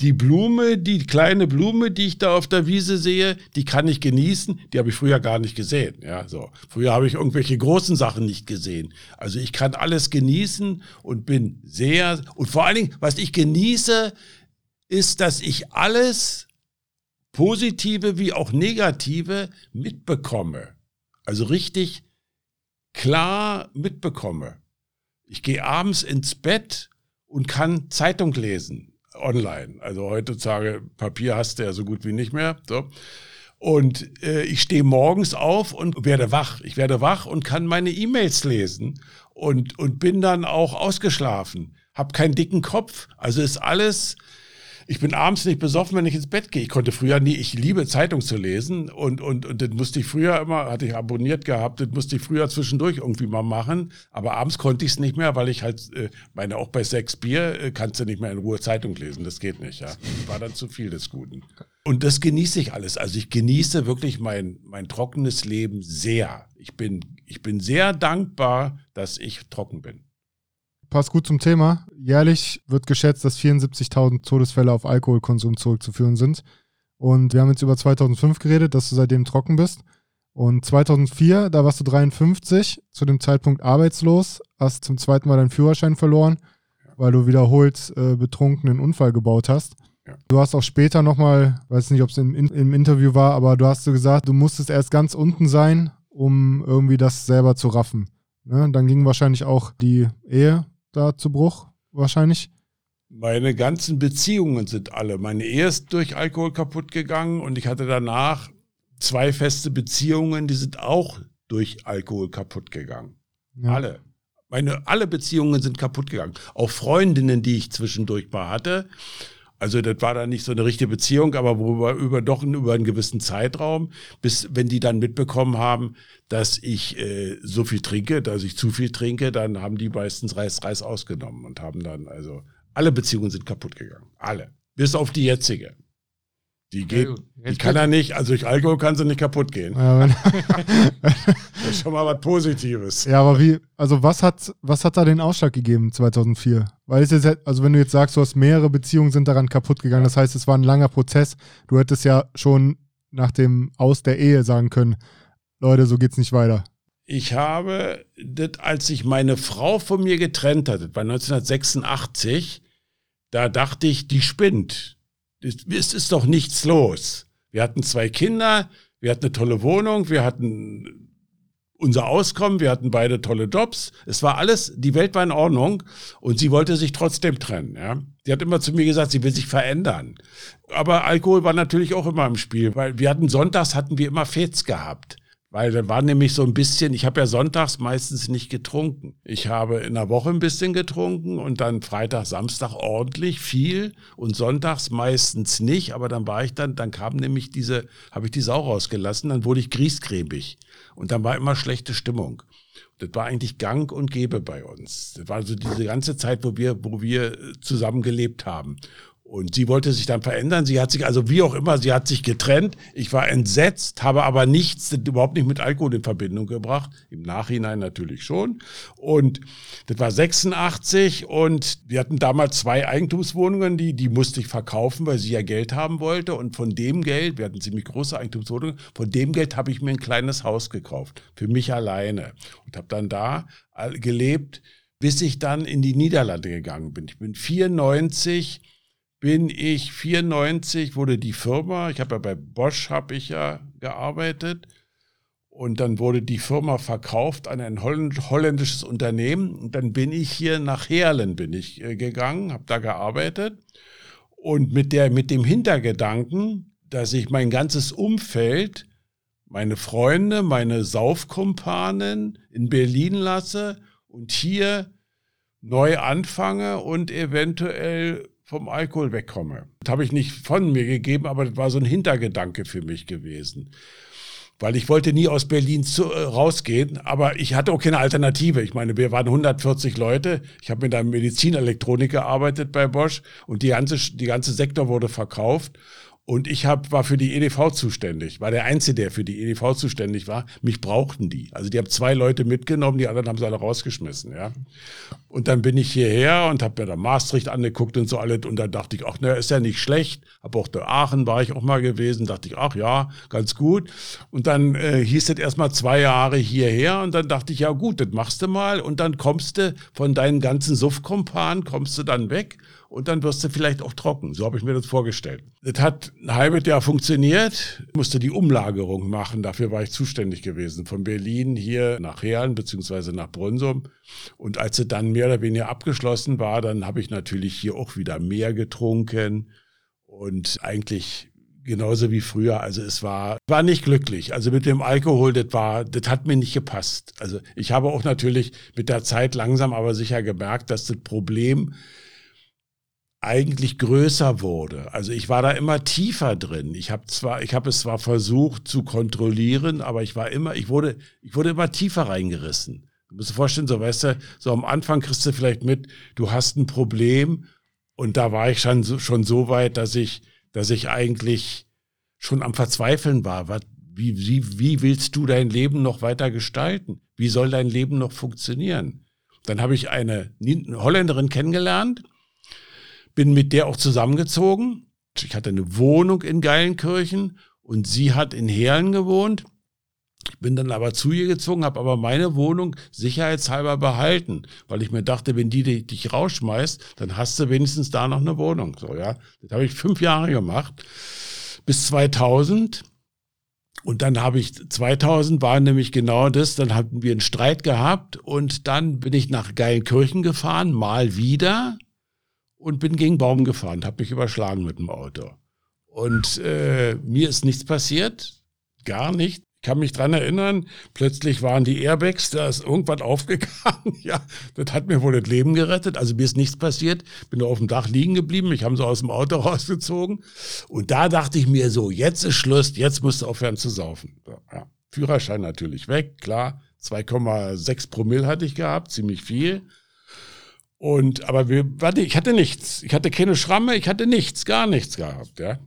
die Blume, die kleine Blume, die ich da auf der Wiese sehe, die kann ich genießen. Die habe ich früher gar nicht gesehen. Ja, so. Früher habe ich irgendwelche großen Sachen nicht gesehen. Also ich kann alles genießen und bin sehr, und vor allen Dingen, was ich genieße, ist, dass ich alles positive wie auch negative mitbekomme. Also richtig klar mitbekomme. Ich gehe abends ins Bett und kann Zeitung lesen online. Also heutzutage Papier hast du ja so gut wie nicht mehr. So. Und äh, ich stehe morgens auf und werde wach. Ich werde wach und kann meine E-Mails lesen und, und bin dann auch ausgeschlafen. Hab keinen dicken Kopf. Also ist alles ich bin abends nicht besoffen, wenn ich ins Bett gehe. Ich konnte früher nie, ich liebe Zeitung zu lesen und, und, und das musste ich früher immer, hatte ich abonniert gehabt, das musste ich früher zwischendurch irgendwie mal machen. Aber abends konnte ich es nicht mehr, weil ich halt, äh, meine, auch bei sechs Bier äh, kannst du nicht mehr in Ruhe Zeitung lesen. Das geht nicht, ja. War dann zu viel des Guten. Und das genieße ich alles. Also ich genieße wirklich mein, mein trockenes Leben sehr. Ich bin, ich bin sehr dankbar, dass ich trocken bin passt gut zum Thema. Jährlich wird geschätzt, dass 74.000 Todesfälle auf Alkoholkonsum zurückzuführen sind. Und wir haben jetzt über 2005 geredet, dass du seitdem trocken bist. Und 2004, da warst du 53, zu dem Zeitpunkt arbeitslos, hast zum zweiten Mal deinen Führerschein verloren, weil du wiederholt äh, betrunken einen Unfall gebaut hast. Du hast auch später nochmal, weiß nicht, ob es im, im, Interview war, aber du hast so gesagt, du musstest erst ganz unten sein, um irgendwie das selber zu raffen. Ne? Dann ging wahrscheinlich auch die Ehe da zu Bruch, wahrscheinlich? Meine ganzen Beziehungen sind alle. Meine Ehe ist durch Alkohol kaputt gegangen und ich hatte danach zwei feste Beziehungen, die sind auch durch Alkohol kaputt gegangen. Ja. Alle. Meine, alle Beziehungen sind kaputt gegangen. Auch Freundinnen, die ich zwischendurch mal hatte. Also das war dann nicht so eine richtige Beziehung, aber worüber über doch über einen gewissen Zeitraum, bis wenn die dann mitbekommen haben, dass ich äh, so viel trinke, dass ich zu viel trinke, dann haben die meistens Reis Reis ausgenommen und haben dann also alle Beziehungen sind kaputt gegangen, alle, bis auf die jetzige. Die geht, ja, die kann er nicht, also durch Alkohol kann sie nicht kaputt gehen. Ja, das ist schon mal was Positives. Ja, aber wie, also was hat, was hat da den Ausschlag gegeben 2004? Weil es jetzt, also wenn du jetzt sagst, du hast mehrere Beziehungen sind daran kaputt gegangen, das heißt, es war ein langer Prozess. Du hättest ja schon nach dem Aus der Ehe sagen können, Leute, so geht's nicht weiter. Ich habe, das, als sich meine Frau von mir getrennt hat, das war 1986, da dachte ich, die spinnt es ist doch nichts los. Wir hatten zwei Kinder, wir hatten eine tolle Wohnung, wir hatten unser Auskommen, wir hatten beide tolle Jobs. Es war alles, die Welt war in Ordnung und sie wollte sich trotzdem trennen. Ja. Sie hat immer zu mir gesagt, sie will sich verändern. Aber Alkohol war natürlich auch immer im Spiel, weil wir hatten sonntags hatten wir immer Fets gehabt. Weil dann war nämlich so ein bisschen, ich habe ja sonntags meistens nicht getrunken. Ich habe in der Woche ein bisschen getrunken und dann Freitag, Samstag ordentlich viel und sonntags meistens nicht. Aber dann war ich dann, dann kam nämlich diese, habe ich die Sau rausgelassen, dann wurde ich griesgräbig. Und dann war immer schlechte Stimmung. Das war eigentlich gang und gäbe bei uns. Das war so diese ganze Zeit, wo wir, wo wir zusammen gelebt haben. Und sie wollte sich dann verändern. Sie hat sich, also wie auch immer, sie hat sich getrennt. Ich war entsetzt, habe aber nichts, überhaupt nicht mit Alkohol in Verbindung gebracht. Im Nachhinein natürlich schon. Und das war 86 und wir hatten damals zwei Eigentumswohnungen, die, die musste ich verkaufen, weil sie ja Geld haben wollte. Und von dem Geld, wir hatten ziemlich große Eigentumswohnungen, von dem Geld habe ich mir ein kleines Haus gekauft. Für mich alleine. Und habe dann da gelebt, bis ich dann in die Niederlande gegangen bin. Ich bin 94 bin ich 94, wurde die Firma, ich habe ja bei Bosch habe ich ja gearbeitet. Und dann wurde die Firma verkauft an ein holländisches Unternehmen. Und dann bin ich hier nach Herlen bin ich äh, gegangen, habe da gearbeitet. Und mit der mit dem Hintergedanken, dass ich mein ganzes Umfeld, meine Freunde, meine Saufkumpanen in Berlin lasse und hier neu anfange und eventuell vom Alkohol wegkomme. Das habe ich nicht von mir gegeben, aber das war so ein Hintergedanke für mich gewesen. Weil ich wollte nie aus Berlin zu, äh, rausgehen, aber ich hatte auch keine Alternative. Ich meine, wir waren 140 Leute. Ich habe mit einer Medizinelektronik gearbeitet bei Bosch und die ganze, die ganze Sektor wurde verkauft. Und ich hab, war für die EDV zuständig, war der Einzige, der für die EDV zuständig war. Mich brauchten die. Also die haben zwei Leute mitgenommen, die anderen haben sie alle rausgeschmissen. Ja. Und dann bin ich hierher und habe mir da Maastricht angeguckt und so alles. Und dann dachte ich, ach, na, ist ja nicht schlecht. Hab auch der Aachen war ich auch mal gewesen. Dachte ich, ach ja, ganz gut. Und dann äh, hieß es erstmal zwei Jahre hierher. Und dann dachte ich, ja gut, das machst du mal. Und dann kommst du von deinen ganzen Suffkompanen, kommst du dann weg und dann wirst du vielleicht auch trocken. So habe ich mir das vorgestellt. Das hat ein halbes Jahr funktioniert, ich musste die Umlagerung machen, dafür war ich zuständig gewesen, von Berlin hier nach Herlen beziehungsweise nach Brunsum. Und als es dann mehr oder weniger abgeschlossen war, dann habe ich natürlich hier auch wieder mehr getrunken und eigentlich genauso wie früher. Also es war, war nicht glücklich. Also mit dem Alkohol, das war, das hat mir nicht gepasst. Also ich habe auch natürlich mit der Zeit langsam aber sicher gemerkt, dass das Problem eigentlich größer wurde. Also ich war da immer tiefer drin. Ich habe zwar, ich habe es zwar versucht zu kontrollieren, aber ich war immer, ich wurde, ich wurde immer tiefer reingerissen. Du musst dir vorstellen, so weißt du, so am Anfang kriegst du vielleicht mit, du hast ein Problem und da war ich schon so, schon so weit, dass ich, dass ich eigentlich schon am Verzweifeln war. Was, wie, wie, wie willst du dein Leben noch weiter gestalten? Wie soll dein Leben noch funktionieren? Dann habe ich eine Holländerin kennengelernt, bin mit der auch zusammengezogen. Ich hatte eine Wohnung in Geilenkirchen und sie hat in Herlen gewohnt. Ich bin dann aber zu ihr gezogen, habe aber meine Wohnung sicherheitshalber behalten, weil ich mir dachte, wenn die dich rausschmeißt, dann hast du wenigstens da noch eine Wohnung. So, ja. Das habe ich fünf Jahre gemacht, bis 2000. Und dann habe ich, 2000 war nämlich genau das, dann hatten wir einen Streit gehabt und dann bin ich nach Geilenkirchen gefahren, mal wieder und bin gegen Baum gefahren, habe mich überschlagen mit dem Auto. Und äh, mir ist nichts passiert, gar nicht. Ich kann mich dran erinnern, plötzlich waren die Airbags, da ist irgendwas aufgegangen. ja, das hat mir wohl das Leben gerettet. Also mir ist nichts passiert, bin auf dem Dach liegen geblieben. Ich habe so aus dem Auto rausgezogen. Und da dachte ich mir so, jetzt ist Schluss, jetzt musst du aufhören zu saufen. Ja, Führerschein natürlich weg, klar. 2,6 Promille hatte ich gehabt, ziemlich viel. Und, aber wir, warte, ich hatte nichts. Ich hatte keine Schramme, ich hatte nichts, gar nichts gehabt, ja.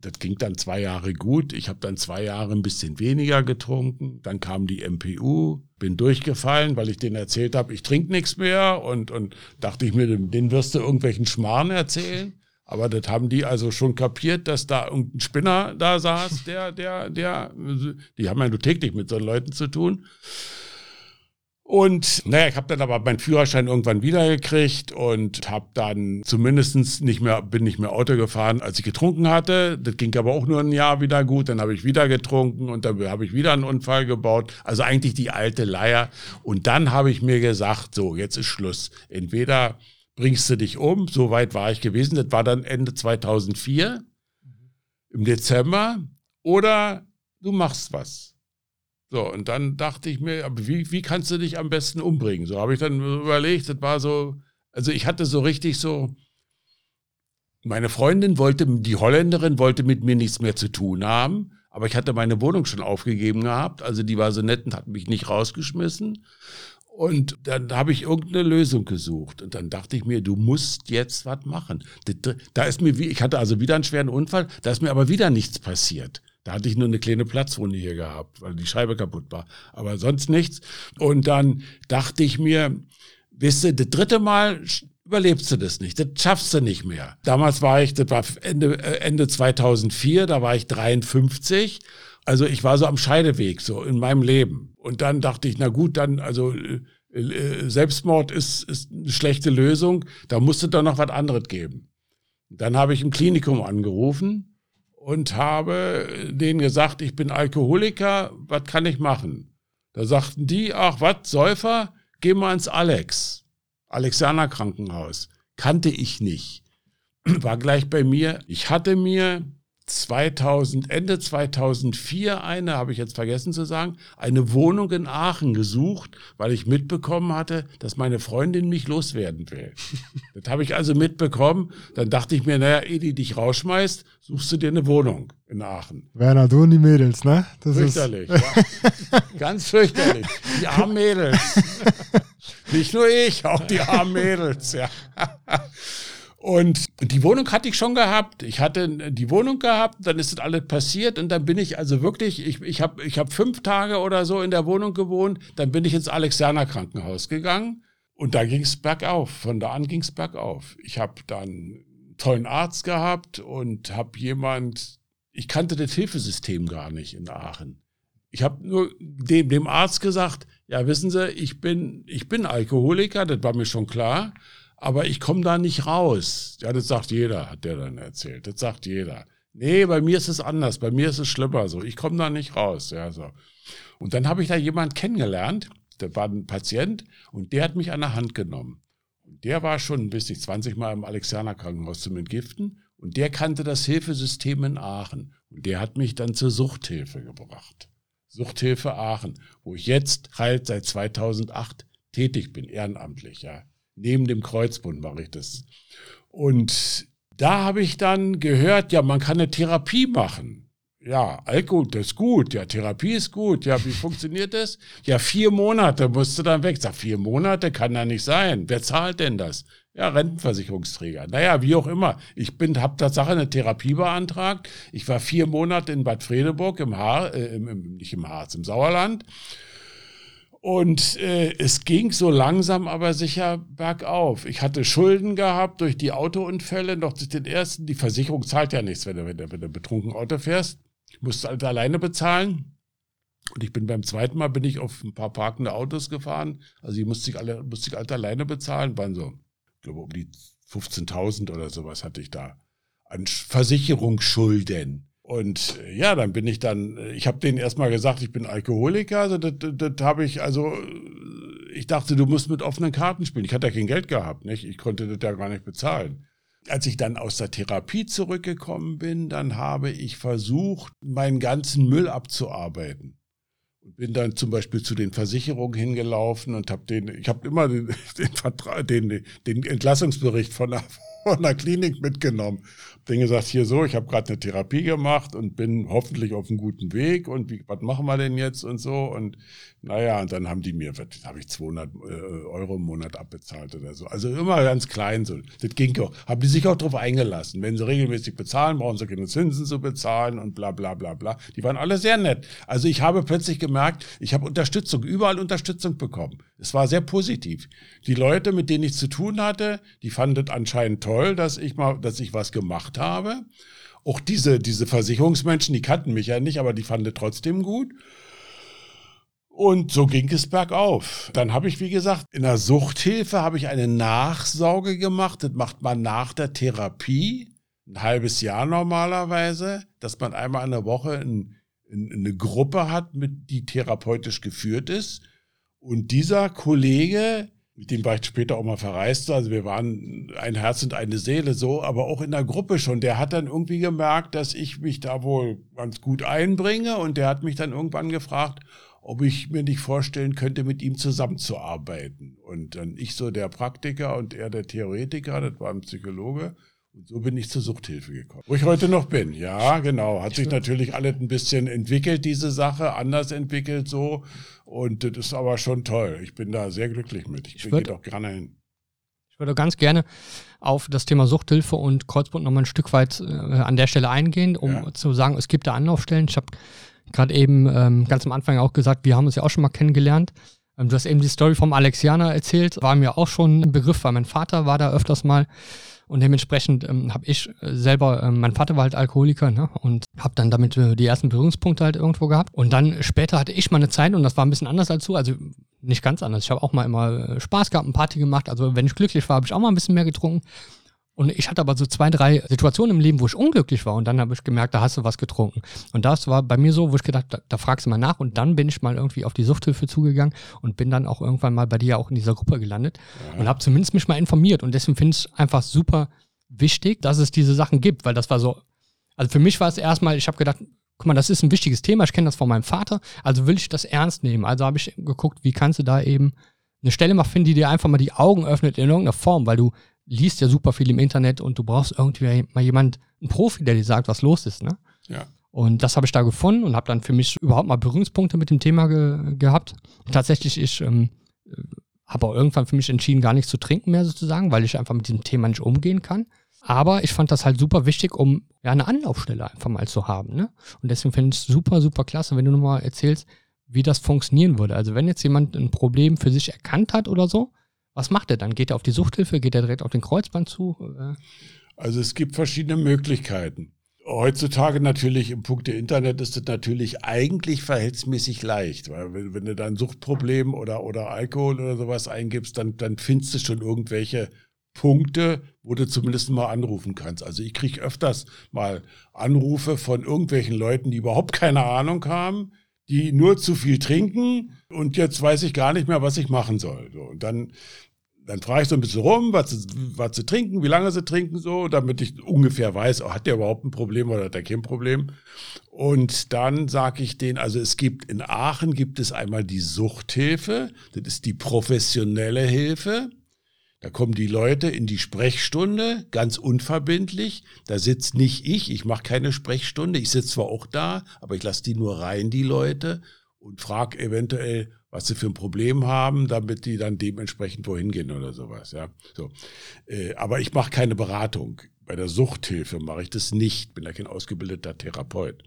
Das ging dann zwei Jahre gut. Ich habe dann zwei Jahre ein bisschen weniger getrunken. Dann kam die MPU, bin durchgefallen, weil ich denen erzählt habe, ich trinke nichts mehr und, und dachte ich mir, den wirst du irgendwelchen Schmarrn erzählen. Aber das haben die also schon kapiert, dass da irgendein Spinner da saß, der, der, der, die haben ja nur täglich mit so Leuten zu tun. Und naja, ich habe dann aber meinen Führerschein irgendwann wiedergekriegt und habe dann zumindestens nicht mehr, bin nicht mehr Auto gefahren, als ich getrunken hatte. Das ging aber auch nur ein Jahr wieder gut. Dann habe ich wieder getrunken und dann habe ich wieder einen Unfall gebaut. Also eigentlich die alte Leier. Und dann habe ich mir gesagt, so, jetzt ist Schluss. Entweder bringst du dich um, so weit war ich gewesen, das war dann Ende 2004 im Dezember, oder du machst was. So, und dann dachte ich mir, wie, wie kannst du dich am besten umbringen? So habe ich dann überlegt, das war so, also ich hatte so richtig so, meine Freundin wollte, die Holländerin wollte mit mir nichts mehr zu tun haben, aber ich hatte meine Wohnung schon aufgegeben gehabt, also die war so nett und hat mich nicht rausgeschmissen. Und dann habe ich irgendeine Lösung gesucht. Und dann dachte ich mir, du musst jetzt was machen. Da ist mir, ich hatte also wieder einen schweren Unfall, da ist mir aber wieder nichts passiert. Da hatte ich nur eine kleine Platzwunde hier gehabt, weil die Scheibe kaputt war. Aber sonst nichts. Und dann dachte ich mir, wisst ihr, das dritte Mal überlebst du das nicht, das schaffst du nicht mehr. Damals war ich, das war Ende, äh, Ende 2004, da war ich 53. Also ich war so am Scheideweg, so in meinem Leben. Und dann dachte ich, na gut, dann, also äh, äh, Selbstmord ist, ist eine schlechte Lösung, da musste doch noch was anderes geben. Dann habe ich im Klinikum angerufen und habe denen gesagt, ich bin Alkoholiker, was kann ich machen? Da sagten die, ach was, Säufer, geh mal ins Alex, Alexander Krankenhaus. Kannte ich nicht. War gleich bei mir. Ich hatte mir 2000, Ende 2004 eine, habe ich jetzt vergessen zu sagen, eine Wohnung in Aachen gesucht, weil ich mitbekommen hatte, dass meine Freundin mich loswerden will. das habe ich also mitbekommen. Dann dachte ich mir, naja, ehe die dich rausschmeißt, suchst du dir eine Wohnung in Aachen. Werner, du und die Mädels, ne? Das fürchterlich. Ganz fürchterlich. Die armen Mädels. Nicht nur ich, auch die armen Mädels, ja. Und die Wohnung hatte ich schon gehabt. Ich hatte die Wohnung gehabt, dann ist das alles passiert und dann bin ich also wirklich, ich, ich habe ich hab fünf Tage oder so in der Wohnung gewohnt, dann bin ich ins Alexianer Krankenhaus gegangen und da ging es bergauf. Von da an ging es bergauf. Ich habe dann einen tollen Arzt gehabt und habe jemand, ich kannte das Hilfesystem gar nicht in Aachen. Ich habe nur dem, dem Arzt gesagt, ja, wissen Sie, ich bin, ich bin Alkoholiker, das war mir schon klar aber ich komme da nicht raus. Ja, das sagt jeder, hat der dann erzählt. Das sagt jeder. Nee, bei mir ist es anders, bei mir ist es schlimmer so. Ich komme da nicht raus. Ja, so. Und dann habe ich da jemanden kennengelernt, der war ein Patient und der hat mich an der Hand genommen. Und der war schon bis ich 20 Mal im Alexianer Krankenhaus zum Entgiften und der kannte das Hilfesystem in Aachen. Und der hat mich dann zur Suchthilfe gebracht. Suchthilfe Aachen, wo ich jetzt halt seit 2008 tätig bin, ehrenamtlich, ja neben dem Kreuzbund mache ich das. Und da habe ich dann gehört, ja, man kann eine Therapie machen. Ja, Alkohol, das ist gut. Ja, Therapie ist gut. Ja, wie funktioniert das? Ja, vier Monate musst du dann weg. Sag, vier Monate kann da nicht sein. Wer zahlt denn das? Ja, Rentenversicherungsträger. Naja, wie auch immer. Ich bin, habe Tatsache eine Therapie beantragt. Ich war vier Monate in Bad Fredeburg im Haar, äh, im, im, nicht im Harz, im Sauerland und äh, es ging so langsam, aber sicher bergauf. Ich hatte Schulden gehabt durch die Autounfälle, noch durch den ersten. Die Versicherung zahlt ja nichts, wenn du, wenn du, wenn du betrunken Auto fährst. Ich musste halt alleine bezahlen. Und ich bin beim zweiten Mal bin ich auf ein paar parkende Autos gefahren. Also die musste ich alle, musste ich halt alleine bezahlen. Waren so, ich glaube, um die 15.000 oder sowas hatte ich da an Versicherungsschulden. Und äh, ja, dann bin ich dann, äh, ich habe denen erstmal gesagt, ich bin Alkoholiker. Also das, das, das habe ich, also äh, ich dachte, du musst mit offenen Karten spielen. Ich hatte ja kein Geld gehabt, nicht? Ich konnte das ja gar nicht bezahlen. Als ich dann aus der Therapie zurückgekommen bin, dann habe ich versucht, meinen ganzen Müll abzuarbeiten. Und bin dann zum Beispiel zu den Versicherungen hingelaufen und habe den, ich habe immer den, den, den, den Entlassungsbericht von der, von der Klinik mitgenommen bin gesagt, hier so, ich habe gerade eine Therapie gemacht und bin hoffentlich auf einem guten Weg und wie, was machen wir denn jetzt und so und naja, und dann haben die mir, habe ich 200 äh, Euro im Monat abbezahlt oder so. Also immer ganz klein so. Das ging auch. Haben die sich auch darauf eingelassen. Wenn sie regelmäßig bezahlen, brauchen sie keine Zinsen zu bezahlen und bla bla bla bla. Die waren alle sehr nett. Also ich habe plötzlich gemerkt, ich habe Unterstützung, überall Unterstützung bekommen. Es war sehr positiv. Die Leute, mit denen ich zu tun hatte, die fanden es anscheinend toll, dass ich mal, dass ich was gemacht habe. Auch diese, diese Versicherungsmenschen, die kannten mich ja nicht, aber die fanden trotzdem gut. Und so ging es bergauf. Dann habe ich, wie gesagt, in der Suchthilfe habe ich eine Nachsauge gemacht. Das macht man nach der Therapie, ein halbes Jahr normalerweise, dass man einmal in der Woche ein, ein, eine Gruppe hat, mit, die therapeutisch geführt ist. Und dieser Kollege, mit dem war ich später auch mal verreist, also wir waren ein Herz und eine Seele so, aber auch in der Gruppe schon. Der hat dann irgendwie gemerkt, dass ich mich da wohl ganz gut einbringe und der hat mich dann irgendwann gefragt, ob ich mir nicht vorstellen könnte, mit ihm zusammenzuarbeiten. Und dann ich so der Praktiker und er der Theoretiker, das war ein Psychologe. Und so bin ich zur Suchthilfe gekommen. Wo ich heute noch bin, ja, genau. Hat sich natürlich alles ein bisschen entwickelt, diese Sache, anders entwickelt so. Und das ist aber schon toll. Ich bin da sehr glücklich mit. Ich, ich gehe auch gerne hin. Ich würde ganz gerne auf das Thema Suchthilfe und Kreuzbund nochmal ein Stück weit äh, an der Stelle eingehen, um ja. zu sagen, es gibt da Anlaufstellen. Ich habe gerade eben ähm, ganz am Anfang auch gesagt, wir haben uns ja auch schon mal kennengelernt. Ähm, du hast eben die Story vom Alexianer erzählt, war mir auch schon ein Begriff, weil mein Vater war da öfters mal. Und dementsprechend ähm, habe ich äh, selber, äh, mein Vater war halt Alkoholiker ne? und habe dann damit äh, die ersten Berührungspunkte halt irgendwo gehabt. Und dann später hatte ich mal eine Zeit und das war ein bisschen anders als du, also nicht ganz anders. Ich habe auch mal immer äh, Spaß gehabt, eine Party gemacht. Also wenn ich glücklich war, habe ich auch mal ein bisschen mehr getrunken. Und ich hatte aber so zwei, drei Situationen im Leben, wo ich unglücklich war. Und dann habe ich gemerkt, da hast du was getrunken. Und das war bei mir so, wo ich gedacht, da, da fragst du mal nach. Und dann bin ich mal irgendwie auf die Suchthilfe zugegangen und bin dann auch irgendwann mal bei dir auch in dieser Gruppe gelandet ja. und habe zumindest mich mal informiert. Und deswegen finde ich es einfach super wichtig, dass es diese Sachen gibt, weil das war so, also für mich war es erstmal, ich habe gedacht, guck mal, das ist ein wichtiges Thema, ich kenne das von meinem Vater, also will ich das ernst nehmen. Also habe ich geguckt, wie kannst du da eben eine Stelle mal finden, die dir einfach mal die Augen öffnet in irgendeiner Form, weil du liest ja super viel im Internet und du brauchst irgendwie mal jemand, einen Profi, der dir sagt, was los ist, ne? Ja. Und das habe ich da gefunden und habe dann für mich überhaupt mal Berührungspunkte mit dem Thema ge gehabt. Tatsächlich, ich ähm, habe auch irgendwann für mich entschieden, gar nicht zu trinken mehr sozusagen, weil ich einfach mit diesem Thema nicht umgehen kann. Aber ich fand das halt super wichtig, um ja eine Anlaufstelle einfach mal zu haben. Ne? Und deswegen finde ich es super, super klasse, wenn du nochmal erzählst, wie das funktionieren würde. Also wenn jetzt jemand ein Problem für sich erkannt hat oder so, was macht er dann? Geht er auf die Suchthilfe? Geht er direkt auf den Kreuzband zu? Also es gibt verschiedene Möglichkeiten. Heutzutage natürlich im Punkt der Internet ist es natürlich eigentlich verhältnismäßig leicht, weil wenn, wenn du dann Suchtproblem oder, oder Alkohol oder sowas eingibst, dann, dann findest du schon irgendwelche Punkte, wo du zumindest mal anrufen kannst. Also ich kriege öfters mal Anrufe von irgendwelchen Leuten, die überhaupt keine Ahnung haben, die nur zu viel trinken und jetzt weiß ich gar nicht mehr, was ich machen soll. So, und dann dann frage ich so ein bisschen rum, was sie, was sie trinken, wie lange sie trinken, so, damit ich ungefähr weiß, oh, hat der überhaupt ein Problem oder hat der kein Problem. Und dann sage ich denen, also es gibt in Aachen gibt es einmal die Suchthilfe, das ist die professionelle Hilfe. Da kommen die Leute in die Sprechstunde, ganz unverbindlich. Da sitzt nicht ich, ich mache keine Sprechstunde. Ich sitze zwar auch da, aber ich lasse die nur rein, die Leute, und frage eventuell, was sie für ein Problem haben, damit die dann dementsprechend wohin gehen oder sowas. Ja, so. Äh, aber ich mache keine Beratung. Bei der Suchthilfe mache ich das nicht. Bin ja kein ausgebildeter Therapeut.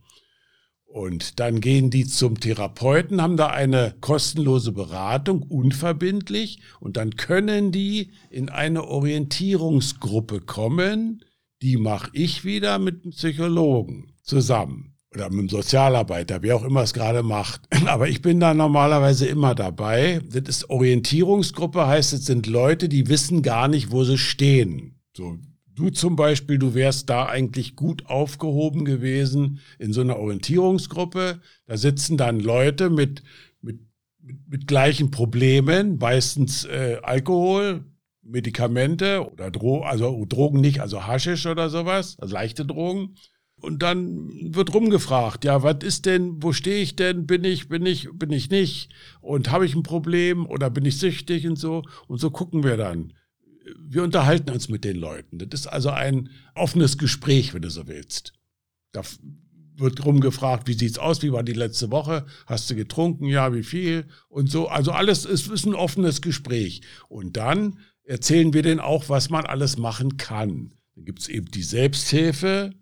Und dann gehen die zum Therapeuten, haben da eine kostenlose Beratung, unverbindlich, und dann können die in eine Orientierungsgruppe kommen. Die mache ich wieder mit einem Psychologen zusammen oder mit dem Sozialarbeiter, wer auch immer es gerade macht. Aber ich bin da normalerweise immer dabei. Das ist Orientierungsgruppe, heißt, es sind Leute, die wissen gar nicht, wo sie stehen. So, du zum Beispiel, du wärst da eigentlich gut aufgehoben gewesen in so einer Orientierungsgruppe. Da sitzen dann Leute mit, mit, mit, gleichen Problemen, meistens äh, Alkohol, Medikamente oder Dro also Drogen nicht, also Haschisch oder sowas, also leichte Drogen. Und dann wird rumgefragt, ja, was ist denn, wo stehe ich denn, bin ich, bin ich, bin ich nicht und habe ich ein Problem oder bin ich süchtig und so. Und so gucken wir dann. Wir unterhalten uns mit den Leuten. Das ist also ein offenes Gespräch, wenn du so willst. Da wird rumgefragt, wie sieht's aus, wie war die letzte Woche, hast du getrunken, ja, wie viel und so. Also alles ist, ist ein offenes Gespräch. Und dann erzählen wir denen auch, was man alles machen kann. Dann gibt's eben die Selbsthilfe,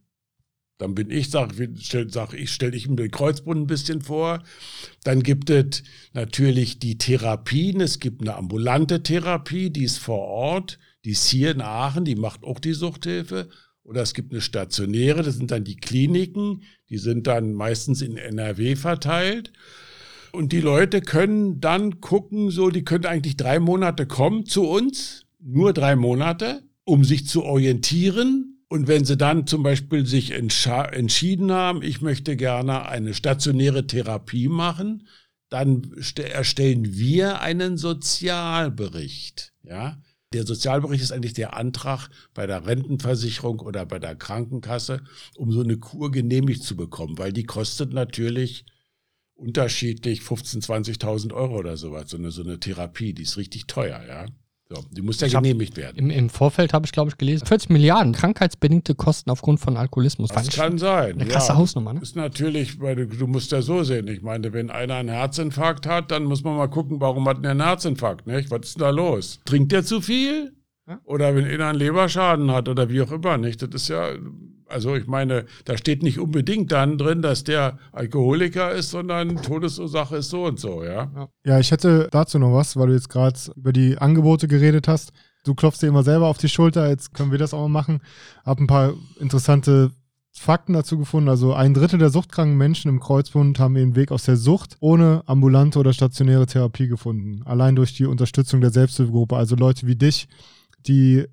dann bin ich, sag, stell, sag ich, stelle ich mir den Kreuzbund ein bisschen vor. Dann gibt es natürlich die Therapien. Es gibt eine ambulante Therapie, die ist vor Ort. Die ist hier in Aachen, die macht auch die Suchthilfe. Oder es gibt eine stationäre, das sind dann die Kliniken. Die sind dann meistens in NRW verteilt. Und die Leute können dann gucken, so, die können eigentlich drei Monate kommen zu uns. Nur drei Monate, um sich zu orientieren und wenn sie dann zum Beispiel sich entschieden haben, ich möchte gerne eine stationäre Therapie machen, dann erstellen wir einen Sozialbericht. Ja? Der Sozialbericht ist eigentlich der Antrag bei der Rentenversicherung oder bei der Krankenkasse, um so eine Kur genehmigt zu bekommen, weil die kostet natürlich unterschiedlich 15.000, 20.000 Euro oder sowas, so eine, so eine Therapie, die ist richtig teuer, ja. So, die muss ja genehmigt werden. Im, Im, Vorfeld habe ich, glaube ich, gelesen, 40 Milliarden krankheitsbedingte Kosten aufgrund von Alkoholismus. Das kann sein. Eine krasse ja. Hausnummer, ne? Ist natürlich, weil du, du, musst ja so sehen. Ich meine, wenn einer einen Herzinfarkt hat, dann muss man mal gucken, warum hat er einen Herzinfarkt, nicht? Was ist denn da los? Trinkt der zu viel? Ja? Oder wenn einer einen Leberschaden hat oder wie auch immer, nicht? Das ist ja, also ich meine, da steht nicht unbedingt dann drin, dass der Alkoholiker ist, sondern Todesursache ist so und so, ja. Ja, ich hätte dazu noch was, weil du jetzt gerade über die Angebote geredet hast. Du klopfst dir immer selber auf die Schulter, jetzt können wir das auch mal machen. Hab ein paar interessante Fakten dazu gefunden. Also ein Drittel der suchtkranken Menschen im Kreuzbund haben ihren Weg aus der Sucht ohne ambulante oder stationäre Therapie gefunden. Allein durch die Unterstützung der Selbsthilfegruppe. Also Leute wie dich, die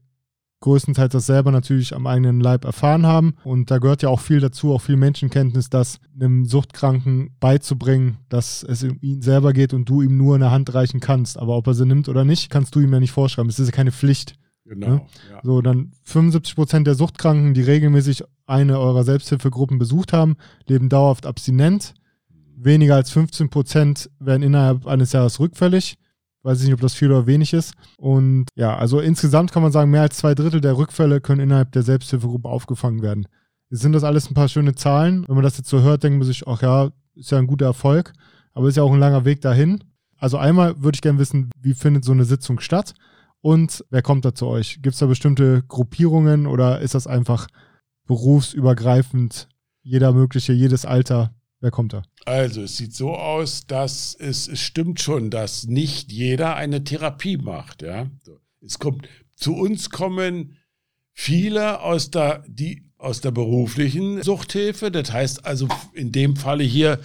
größtenteihls das selber natürlich am eigenen Leib erfahren haben. Und da gehört ja auch viel dazu, auch viel Menschenkenntnis, das einem Suchtkranken beizubringen, dass es um ihn selber geht und du ihm nur eine Hand reichen kannst. Aber ob er sie nimmt oder nicht, kannst du ihm ja nicht vorschreiben. Es ist ja keine Pflicht. Genau. Ne? Ja. So, dann 75 Prozent der Suchtkranken, die regelmäßig eine eurer Selbsthilfegruppen besucht haben, leben dauerhaft abstinent. Weniger als 15 Prozent werden innerhalb eines Jahres rückfällig. Weiß ich nicht, ob das viel oder wenig ist. Und ja, also insgesamt kann man sagen, mehr als zwei Drittel der Rückfälle können innerhalb der Selbsthilfegruppe aufgefangen werden. Jetzt sind das alles ein paar schöne Zahlen. Wenn man das jetzt so hört, denkt man sich, ach ja, ist ja ein guter Erfolg. Aber ist ja auch ein langer Weg dahin. Also einmal würde ich gerne wissen, wie findet so eine Sitzung statt und wer kommt da zu euch? Gibt es da bestimmte Gruppierungen oder ist das einfach berufsübergreifend, jeder mögliche, jedes Alter? Wer kommt da? Also es sieht so aus, dass es, es stimmt schon, dass nicht jeder eine Therapie macht. Ja? Es kommt, zu uns kommen viele aus der, die, aus der beruflichen Suchthilfe. Das heißt also in dem Falle hier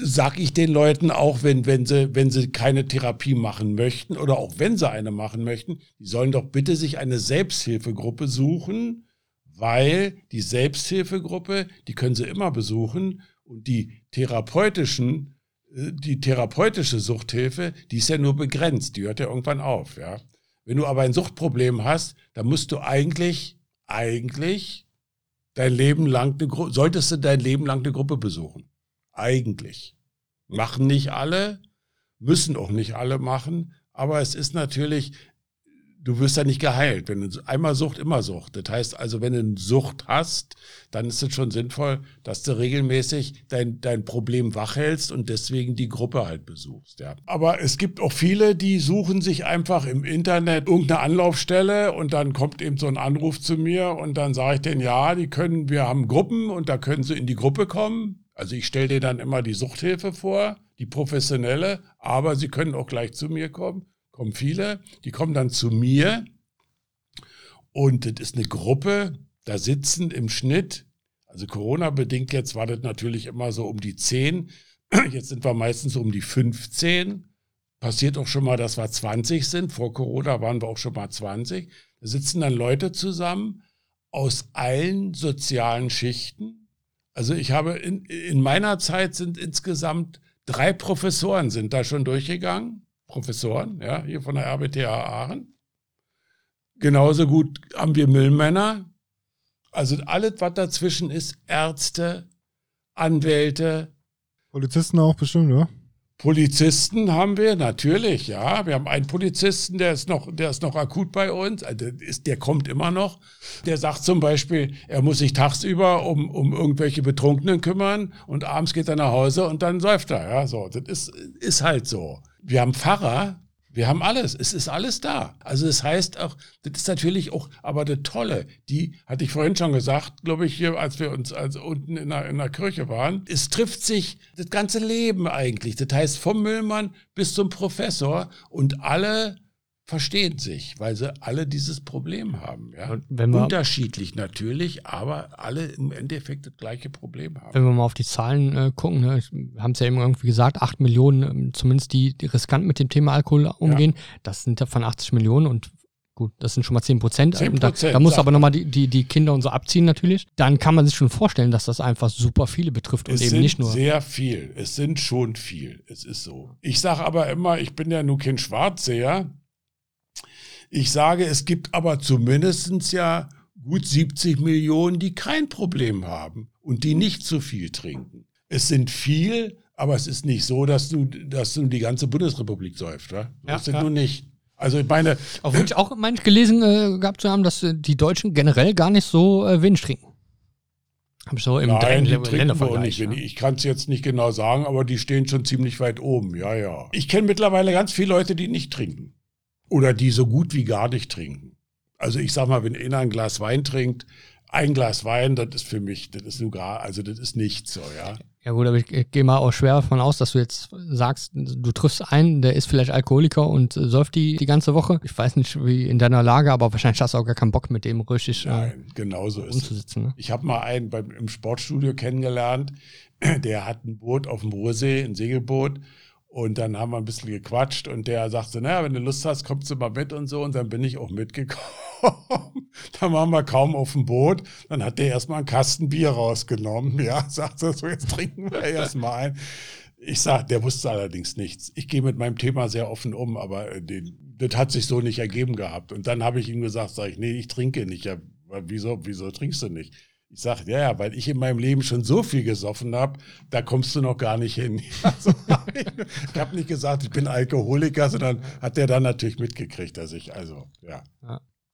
sage ich den Leuten auch, wenn, wenn, sie, wenn sie keine Therapie machen möchten oder auch wenn sie eine machen möchten, die sollen doch bitte sich eine Selbsthilfegruppe suchen, weil die Selbsthilfegruppe, die können sie immer besuchen und die therapeutischen, äh, die therapeutische Suchthilfe, die ist ja nur begrenzt, die hört ja irgendwann auf, ja. Wenn du aber ein Suchtproblem hast, dann musst du eigentlich, eigentlich dein Leben lang eine Gruppe, solltest du dein Leben lang eine Gruppe besuchen. Eigentlich. Machen nicht alle, müssen auch nicht alle machen, aber es ist natürlich du wirst ja nicht geheilt. Wenn du einmal Sucht, immer Sucht. Das heißt also, wenn du eine Sucht hast, dann ist es schon sinnvoll, dass du regelmäßig dein, dein Problem wachhältst und deswegen die Gruppe halt besuchst. Ja. Aber es gibt auch viele, die suchen sich einfach im Internet irgendeine Anlaufstelle und dann kommt eben so ein Anruf zu mir und dann sage ich denen, ja, die können, wir haben Gruppen und da können sie in die Gruppe kommen. Also ich stelle dir dann immer die Suchthilfe vor, die professionelle, aber sie können auch gleich zu mir kommen kommen viele, die kommen dann zu mir und das ist eine Gruppe, da sitzen im Schnitt, also Corona-bedingt jetzt war das natürlich immer so um die 10, jetzt sind wir meistens so um die 15. Passiert auch schon mal, dass wir 20 sind. Vor Corona waren wir auch schon mal 20. Da sitzen dann Leute zusammen aus allen sozialen Schichten. Also ich habe in, in meiner Zeit sind insgesamt drei Professoren sind da schon durchgegangen. Professoren, ja, hier von der RBTH Aachen. Genauso gut haben wir Müllmänner. Also alles, was dazwischen ist, Ärzte, Anwälte. Polizisten auch bestimmt, ja? Polizisten haben wir natürlich, ja. Wir haben einen Polizisten, der ist noch, der ist noch akut bei uns. Also der, ist, der kommt immer noch. Der sagt zum Beispiel, er muss sich tagsüber um, um irgendwelche Betrunkenen kümmern und abends geht er nach Hause und dann säuft er. Ja, so. Das ist, ist halt so. Wir haben Pfarrer, wir haben alles. Es ist alles da. Also das heißt auch, das ist natürlich auch, aber das Tolle, die hatte ich vorhin schon gesagt, glaube ich, hier, als wir uns also unten in der, in der Kirche waren. Es trifft sich das ganze Leben eigentlich. Das heißt, vom Müllmann bis zum Professor und alle verstehen sich, weil sie alle dieses Problem haben. Ja? Unterschiedlich natürlich, aber alle im Endeffekt das gleiche Problem haben. Wenn wir mal auf die Zahlen äh, gucken, ne, wir haben es ja eben irgendwie gesagt, 8 Millionen, ähm, zumindest die, die riskant mit dem Thema Alkohol umgehen, ja. das sind ja von 80 Millionen und gut, das sind schon mal 10 Prozent. 10 da, da muss aber nochmal die, die, die Kinder und so abziehen natürlich. Dann kann man sich schon vorstellen, dass das einfach super viele betrifft und es eben nicht nur. Sehr viel. Es sind schon viel. Es ist so. Ich sage aber immer, ich bin ja nur kein Schwarzseher. Ich sage, es gibt aber zumindest ja gut 70 Millionen, die kein Problem haben und die nicht zu viel trinken. Es sind viel, aber es ist nicht so, dass du, dass du die ganze Bundesrepublik säuft. Wa? Ja, das sind ja. nur nicht. Also ich meine. Auch wenn ich auch manchmal gelesen äh, gehabt zu haben, dass äh, die Deutschen generell gar nicht so äh, wenig trinken. Hab ich so im Nein, die trinken wir nicht. Ja. Ich kann es jetzt nicht genau sagen, aber die stehen schon ziemlich weit oben. Ja, ja. Ich kenne mittlerweile ganz viele Leute, die nicht trinken oder die so gut wie gar nicht trinken. Also ich sag mal, wenn einer ein Glas Wein trinkt, ein Glas Wein, das ist für mich, das ist nur gar, also das ist nichts so, ja. Ja gut, aber ich, ich gehe mal auch schwer davon aus, dass du jetzt sagst, du triffst einen, der ist vielleicht Alkoholiker und äh, säuft die die ganze Woche. Ich weiß nicht, wie in deiner Lage, aber wahrscheinlich hast du auch gar keinen Bock mit dem richtig äh, Nein, genauso ist es. Ne? Ich habe mal einen beim, im Sportstudio kennengelernt, der hat ein Boot auf dem Ruhrsee, ein Segelboot und dann haben wir ein bisschen gequatscht und der sagte, naja, wenn du Lust hast, kommst du mal mit und so. Und dann bin ich auch mitgekommen. dann waren wir kaum auf dem Boot. Dann hat der erstmal einen Kasten Bier rausgenommen. Ja, sagte so, jetzt trinken wir erstmal ein. Ich sag, der wusste allerdings nichts. Ich gehe mit meinem Thema sehr offen um, aber äh, den, das hat sich so nicht ergeben gehabt. Und dann habe ich ihm gesagt, sag ich, nee, ich trinke nicht. Ja, wieso, wieso trinkst du nicht? Ich sage, ja, ja, weil ich in meinem Leben schon so viel gesoffen habe, da kommst du noch gar nicht hin. Also, ich habe nicht gesagt, ich bin Alkoholiker, sondern hat der dann natürlich mitgekriegt, dass ich also, ja.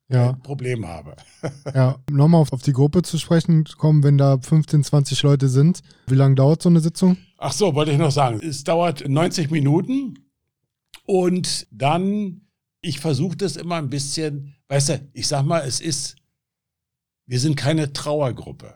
ja. Ein Problem habe. ja, nochmal auf, auf die Gruppe zu sprechen kommen, wenn da 15, 20 Leute sind. Wie lange dauert so eine Sitzung? Ach so, wollte ich noch sagen. Es dauert 90 Minuten Und dann, ich versuche das immer ein bisschen, weißt du, ich sag mal, es ist, wir sind keine Trauergruppe.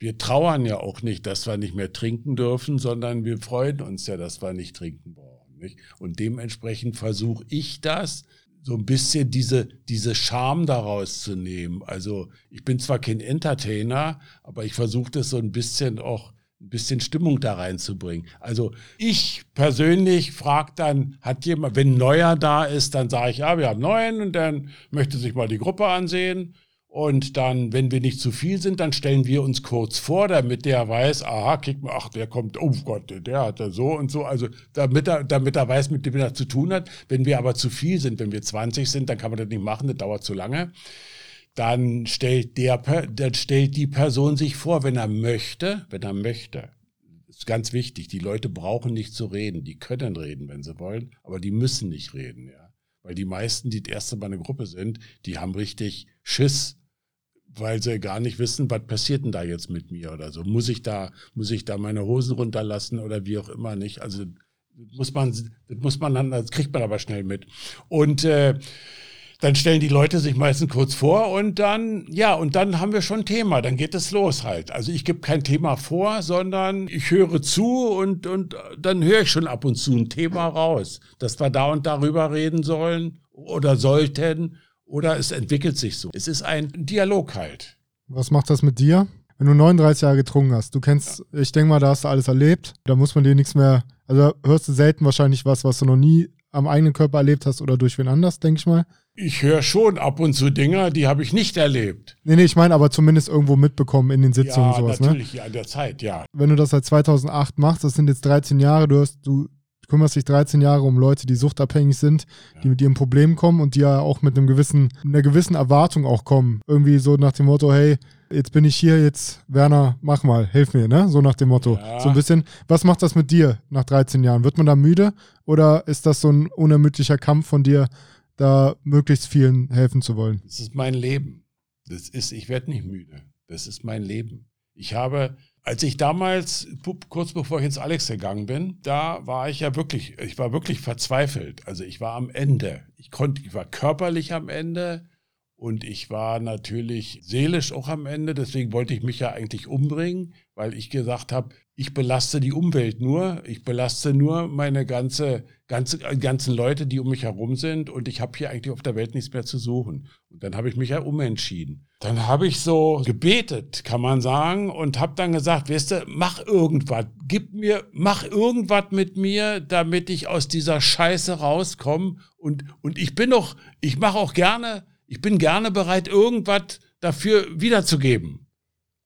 Wir trauern ja auch nicht, dass wir nicht mehr trinken dürfen, sondern wir freuen uns ja, dass wir nicht trinken brauchen. Nicht? Und dementsprechend versuche ich das, so ein bisschen diese, diese Charme daraus zu nehmen. Also ich bin zwar kein Entertainer, aber ich versuche das so ein bisschen auch ein bisschen Stimmung da reinzubringen. Also ich persönlich frage dann, hat jemand, wenn ein Neuer da ist, dann sage ich, ja, wir haben neuen und dann möchte sich mal die Gruppe ansehen. Und dann, wenn wir nicht zu viel sind, dann stellen wir uns kurz vor, damit der weiß, aha, kick mal, ach, der kommt, oh Gott, der hat da so und so. Also damit er, damit er weiß, mit dem er zu tun hat. Wenn wir aber zu viel sind, wenn wir 20 sind, dann kann man das nicht machen, das dauert zu lange. Dann stellt der, dann stellt die Person sich vor, wenn er möchte, wenn er möchte. Das ist ganz wichtig. Die Leute brauchen nicht zu reden. Die können reden, wenn sie wollen, aber die müssen nicht reden, ja. Weil die meisten, die das erste Mal eine Gruppe sind, die haben richtig Schiss weil sie gar nicht wissen, was passiert denn da jetzt mit mir oder so. Muss ich da, muss ich da meine Hosen runterlassen oder wie auch immer nicht. Also muss man, das muss man dann, das kriegt man aber schnell mit. Und äh, dann stellen die Leute sich meistens kurz vor und dann, ja, und dann haben wir schon ein Thema, dann geht es los halt. Also ich gebe kein Thema vor, sondern ich höre zu und, und dann höre ich schon ab und zu ein Thema raus, dass wir da und darüber reden sollen oder sollten oder es entwickelt sich so. Es ist ein Dialog halt. Was macht das mit dir? Wenn du 39 Jahre getrunken hast, du kennst, ja. ich denke mal, da hast du alles erlebt, da muss man dir nichts mehr, also hörst du selten wahrscheinlich was, was du noch nie am eigenen Körper erlebt hast oder durch wen anders, denke ich mal. Ich höre schon ab und zu Dinge, die habe ich nicht erlebt. Nee, nee, ich meine aber zumindest irgendwo mitbekommen in den Sitzungen ja, sowas, natürlich, ne? Natürlich, ja, in der Zeit, ja. Wenn du das seit 2008 machst, das sind jetzt 13 Jahre, du hast, du kümmerst dich 13 Jahre um Leute, die suchtabhängig sind, ja. die mit ihrem Problem kommen und die ja auch mit einem gewissen, einer gewissen Erwartung auch kommen. Irgendwie so nach dem Motto, hey, jetzt bin ich hier, jetzt Werner, mach mal, hilf mir, ne? So nach dem Motto. Ja. So ein bisschen. Was macht das mit dir nach 13 Jahren? Wird man da müde oder ist das so ein unermüdlicher Kampf von dir, da möglichst vielen helfen zu wollen? Das ist mein Leben. Das ist, ich werde nicht müde. Das ist mein Leben. Ich habe als ich damals, kurz bevor ich ins Alex gegangen bin, da war ich ja wirklich, ich war wirklich verzweifelt. Also ich war am Ende. Ich konnte, ich war körperlich am Ende und ich war natürlich seelisch auch am Ende. Deswegen wollte ich mich ja eigentlich umbringen, weil ich gesagt habe, ich belaste die Umwelt nur, ich belaste nur meine ganze, ganze ganzen Leute, die um mich herum sind und ich habe hier eigentlich auf der Welt nichts mehr zu suchen. Und dann habe ich mich ja umentschieden. Dann habe ich so gebetet, kann man sagen, und habe dann gesagt, weißt du, mach irgendwas, gib mir, mach irgendwas mit mir, damit ich aus dieser Scheiße rauskomme. Und, und ich bin doch, ich mache auch gerne, ich bin gerne bereit, irgendwas dafür wiederzugeben.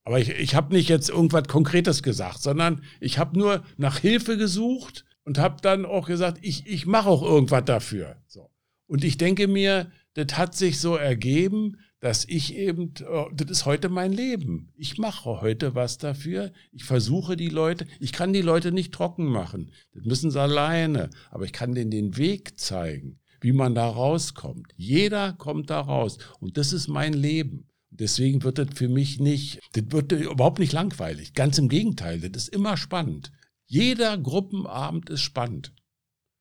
Aber ich, ich habe nicht jetzt irgendwas Konkretes gesagt, sondern ich habe nur nach Hilfe gesucht und habe dann auch gesagt, ich, ich mache auch irgendwas dafür. So. Und ich denke mir, das hat sich so ergeben, dass ich eben, äh, das ist heute mein Leben. Ich mache heute was dafür. Ich versuche die Leute, ich kann die Leute nicht trocken machen. Das müssen sie alleine. Aber ich kann denen den Weg zeigen, wie man da rauskommt. Jeder kommt da raus. Und das ist mein Leben. Deswegen wird das für mich nicht, das wird überhaupt nicht langweilig. Ganz im Gegenteil, das ist immer spannend. Jeder Gruppenabend ist spannend.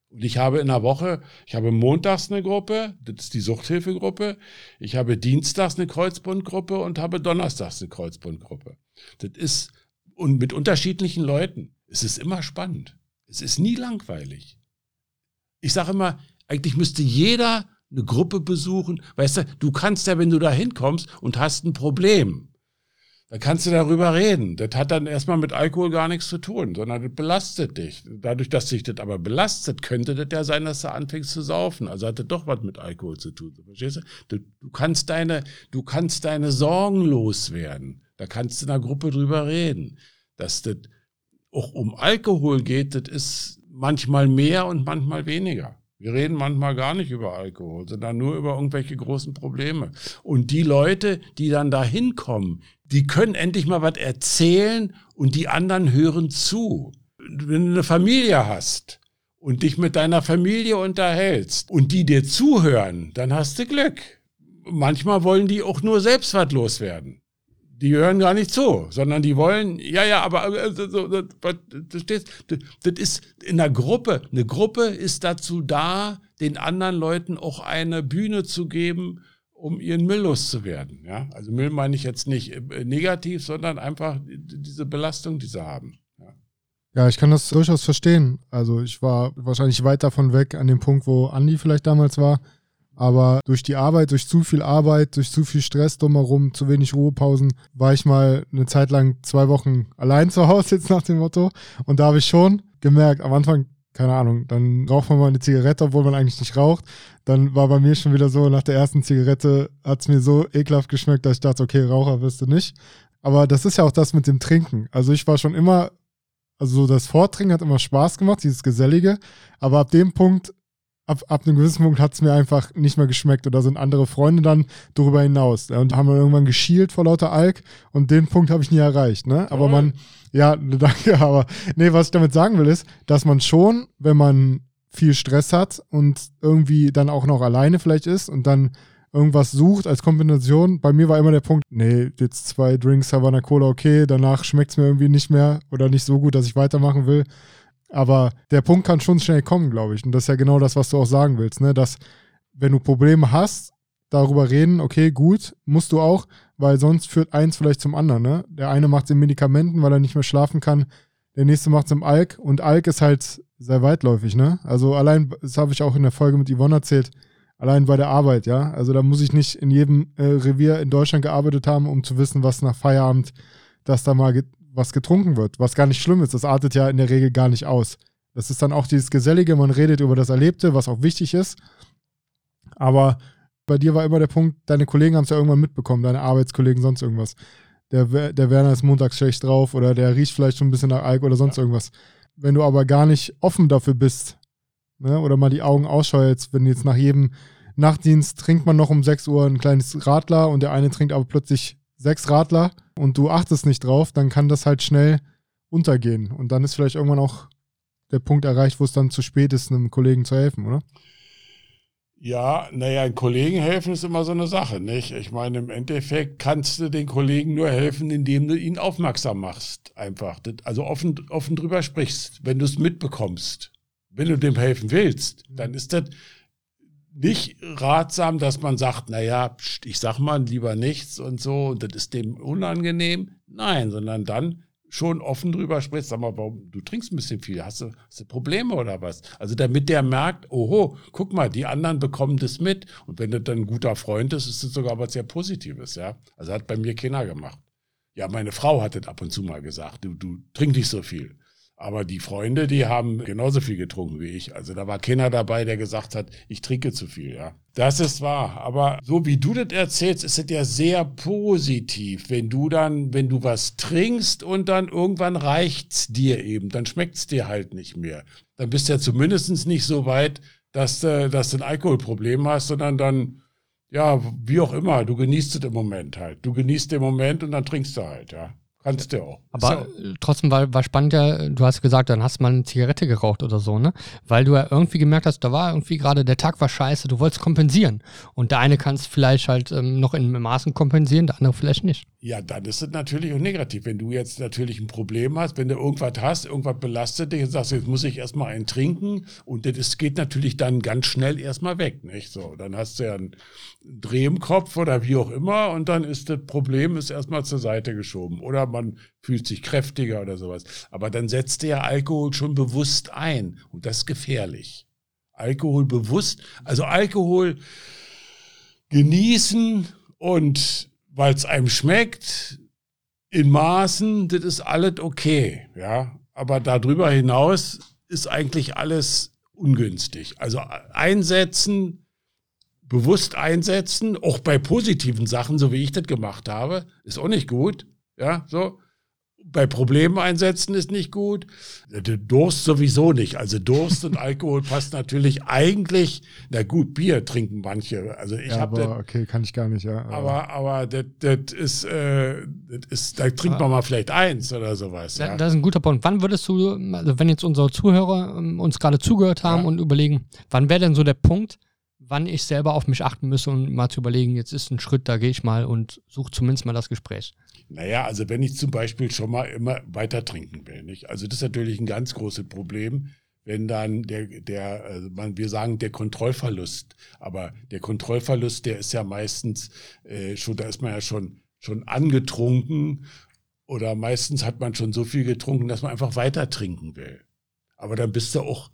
Und ich habe in der Woche, ich habe montags eine Gruppe, das ist die Suchthilfegruppe, ich habe dienstags eine Kreuzbundgruppe und habe donnerstags eine Kreuzbundgruppe. Das ist, und mit unterschiedlichen Leuten. Es ist immer spannend. Es ist nie langweilig. Ich sage immer, eigentlich müsste jeder eine Gruppe besuchen. Weißt du, du kannst ja, wenn du da hinkommst und hast ein Problem, da kannst du darüber reden. Das hat dann erstmal mit Alkohol gar nichts zu tun, sondern das belastet dich. Dadurch, dass sich das aber belastet, könnte das ja sein, dass du anfängst zu saufen. Also hat das doch was mit Alkohol zu tun. Verstehst du? Du, kannst deine, du kannst deine Sorgen loswerden. Da kannst du in einer Gruppe drüber reden. Dass das auch um Alkohol geht, das ist manchmal mehr und manchmal weniger. Wir reden manchmal gar nicht über Alkohol, sondern nur über irgendwelche großen Probleme. Und die Leute, die dann da hinkommen, die können endlich mal was erzählen und die anderen hören zu. Wenn du eine Familie hast und dich mit deiner Familie unterhältst und die dir zuhören, dann hast du Glück. Manchmal wollen die auch nur selbst was loswerden die hören gar nicht zu, sondern die wollen, ja, ja, aber äh, so, das, ist in einer Gruppe. Eine Gruppe ist dazu da, den anderen Leuten auch eine Bühne zu geben, um ihren Müll loszuwerden. Ja? Also Müll meine ich jetzt nicht äh, negativ, sondern einfach diese Belastung, die sie haben. Ja. ja, ich kann das durchaus verstehen. Also ich war wahrscheinlich weit davon weg an dem Punkt, wo Andi vielleicht damals war. Aber durch die Arbeit, durch zu viel Arbeit, durch zu viel Stress drumherum, zu wenig Ruhepausen, war ich mal eine Zeit lang zwei Wochen allein zu Hause, jetzt nach dem Motto. Und da habe ich schon gemerkt, am Anfang, keine Ahnung, dann raucht man mal eine Zigarette, obwohl man eigentlich nicht raucht. Dann war bei mir schon wieder so, nach der ersten Zigarette hat es mir so ekelhaft geschmeckt, dass ich dachte, okay, Raucher wirst du nicht. Aber das ist ja auch das mit dem Trinken. Also ich war schon immer, also so das Vortrinken hat immer Spaß gemacht, dieses Gesellige. Aber ab dem Punkt ab, ab einem gewissen Punkt hat es mir einfach nicht mehr geschmeckt. Oder sind andere Freunde dann darüber hinaus. Und haben dann irgendwann geschielt vor lauter Alk. Und den Punkt habe ich nie erreicht. Ne? Aber man, ja, danke, aber nee, was ich damit sagen will, ist, dass man schon, wenn man viel Stress hat und irgendwie dann auch noch alleine vielleicht ist und dann irgendwas sucht als Kombination. Bei mir war immer der Punkt, nee, jetzt zwei Drinks Havana Cola, okay, danach schmeckt es mir irgendwie nicht mehr oder nicht so gut, dass ich weitermachen will. Aber der Punkt kann schon schnell kommen, glaube ich. Und das ist ja genau das, was du auch sagen willst, ne? Dass, wenn du Probleme hast, darüber reden, okay, gut, musst du auch, weil sonst führt eins vielleicht zum anderen, ne? Der eine macht es in Medikamenten, weil er nicht mehr schlafen kann. Der nächste macht es im Alk. Und Alk ist halt sehr weitläufig, ne? Also allein, das habe ich auch in der Folge mit Yvonne erzählt, allein bei der Arbeit, ja. Also da muss ich nicht in jedem äh, Revier in Deutschland gearbeitet haben, um zu wissen, was nach Feierabend, dass da mal was getrunken wird, was gar nicht schlimm ist. Das artet ja in der Regel gar nicht aus. Das ist dann auch dieses Gesellige, man redet über das Erlebte, was auch wichtig ist. Aber bei dir war immer der Punkt, deine Kollegen haben es ja irgendwann mitbekommen, deine Arbeitskollegen, sonst irgendwas. Der, der Werner ist montags schlecht drauf oder der riecht vielleicht schon ein bisschen nach Alk oder sonst ja. irgendwas. Wenn du aber gar nicht offen dafür bist, ne, oder mal die Augen ausschaltest, wenn jetzt nach jedem Nachtdienst trinkt man noch um 6 Uhr ein kleines Radler und der eine trinkt aber plötzlich sechs Radler und du achtest nicht drauf, dann kann das halt schnell untergehen. Und dann ist vielleicht irgendwann auch der Punkt erreicht, wo es dann zu spät ist, einem Kollegen zu helfen, oder? Ja, naja, Kollegen helfen ist immer so eine Sache, nicht? Ich meine, im Endeffekt kannst du den Kollegen nur helfen, indem du ihn aufmerksam machst, einfach. Also offen, offen drüber sprichst, wenn du es mitbekommst. Wenn du dem helfen willst, dann ist das nicht ratsam, dass man sagt, naja, ich sag mal lieber nichts und so, und das ist dem unangenehm. Nein, sondern dann schon offen drüber sprichst, sag mal, warum, du trinkst ein bisschen viel, hast du, hast du Probleme oder was? Also damit der merkt, oho, guck mal, die anderen bekommen das mit. Und wenn das dann ein guter Freund ist, ist das sogar was sehr Positives, ja. Also hat bei mir keiner gemacht. Ja, meine Frau hat das ab und zu mal gesagt, du, du trink nicht so viel. Aber die Freunde, die haben genauso viel getrunken wie ich. Also da war keiner dabei, der gesagt hat, ich trinke zu viel, ja. Das ist wahr. Aber so wie du das erzählst, ist es ja sehr positiv. Wenn du dann, wenn du was trinkst und dann irgendwann reicht's dir eben, dann schmeckt's dir halt nicht mehr. Dann bist du ja zumindest nicht so weit, dass du, dass du ein Alkoholproblem hast, sondern dann, ja, wie auch immer, du genießt es im Moment halt. Du genießt den Moment und dann trinkst du halt, ja. Kannst du auch. Aber so. trotzdem war, war spannend ja, du hast gesagt, dann hast du mal eine Zigarette geraucht oder so, ne? Weil du ja irgendwie gemerkt hast, da war irgendwie gerade, der Tag war scheiße, du wolltest kompensieren. Und der eine kann es vielleicht halt ähm, noch in Maßen kompensieren, der andere vielleicht nicht. Ja, dann ist es natürlich auch negativ. Wenn du jetzt natürlich ein Problem hast, wenn du irgendwas hast, irgendwas belastet dich und sagst, jetzt muss ich erstmal einen trinken und das geht natürlich dann ganz schnell erstmal weg, nicht? So, dann hast du ja einen Dreh im Kopf oder wie auch immer und dann ist das Problem ist erstmal zur Seite geschoben oder man fühlt sich kräftiger oder sowas. Aber dann setzt der Alkohol schon bewusst ein und das ist gefährlich. Alkohol bewusst, also Alkohol genießen und weil es einem schmeckt, in Maßen, das ist alles okay, ja. Aber darüber hinaus ist eigentlich alles ungünstig. Also einsetzen, bewusst einsetzen, auch bei positiven Sachen, so wie ich das gemacht habe, ist auch nicht gut, ja, so bei Problemen einsetzen ist nicht gut. Durst sowieso nicht. Also Durst und Alkohol passt natürlich eigentlich. Na gut, Bier trinken manche. Also ich ja, habe. Okay, kann ich gar nicht, ja. Aber, aber das, das ist, äh, das ist, da trinkt man mal vielleicht eins oder sowas. Ja. Das ist ein guter Punkt. Wann würdest du, also wenn jetzt unsere Zuhörer ähm, uns gerade zugehört haben ja. und überlegen, wann wäre denn so der Punkt, wann ich selber auf mich achten müsse und mal zu überlegen, jetzt ist ein Schritt, da gehe ich mal und suche zumindest mal das Gespräch. Naja, also wenn ich zum Beispiel schon mal immer weiter trinken will, nicht? Also das ist natürlich ein ganz großes Problem, wenn dann der, der, also wir sagen der Kontrollverlust, aber der Kontrollverlust, der ist ja meistens äh, schon, da ist man ja schon schon angetrunken oder meistens hat man schon so viel getrunken, dass man einfach weiter trinken will. Aber dann bist du auch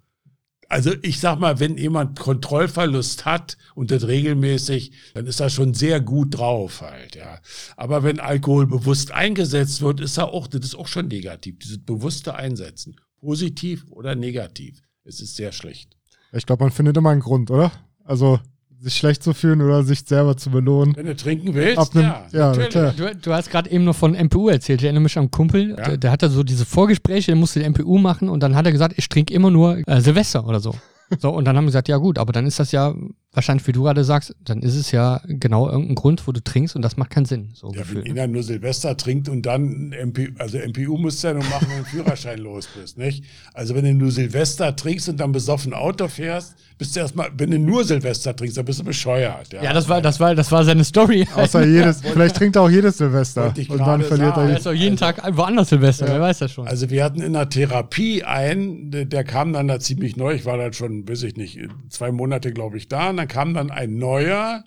also ich sag mal, wenn jemand Kontrollverlust hat und das regelmäßig, dann ist er schon sehr gut drauf halt, ja. Aber wenn Alkohol bewusst eingesetzt wird, ist er auch, das ist auch schon negativ, dieses bewusste Einsetzen. Positiv oder negativ. Es ist sehr schlecht. Ich glaube, man findet immer einen Grund, oder? Also sich schlecht zu fühlen oder sich selber zu belohnen. Wenn du trinken willst, Ab einem, ja, ja du, du, hast gerade eben noch von MPU erzählt. Ich erinnere mich an einen Kumpel, ja. der, der hatte so diese Vorgespräche, der musste die MPU machen und dann hat er gesagt, ich trinke immer nur äh, Silvester oder so. So, und dann haben wir gesagt, ja gut, aber dann ist das ja wahrscheinlich, wie du gerade sagst, dann ist es ja genau irgendein Grund, wo du trinkst und das macht keinen Sinn. So ja, Gefühl, wenn ne? einer nur Silvester trinkt und dann MP, also MPU musst du ja nur machen, wenn du Führerschein los bist, nicht? Also wenn du nur Silvester trinkst und dann besoffen Auto fährst, bist du erstmal, wenn du nur Silvester trinkst, dann bist du bescheuert. Ja, ja das war, das war, das war seine Story. Außer jedes, vielleicht trinkt er auch jedes Silvester. Und dann verliert sagen. er. Er ist auch jeden also, Tag woanders Silvester, ja. wer weiß das schon. Also wir hatten in der Therapie einen, der, der kam dann da ziemlich neu, ich war dann schon, weiß ich nicht, zwei Monate, glaube ich, da, dann kam dann ein neuer,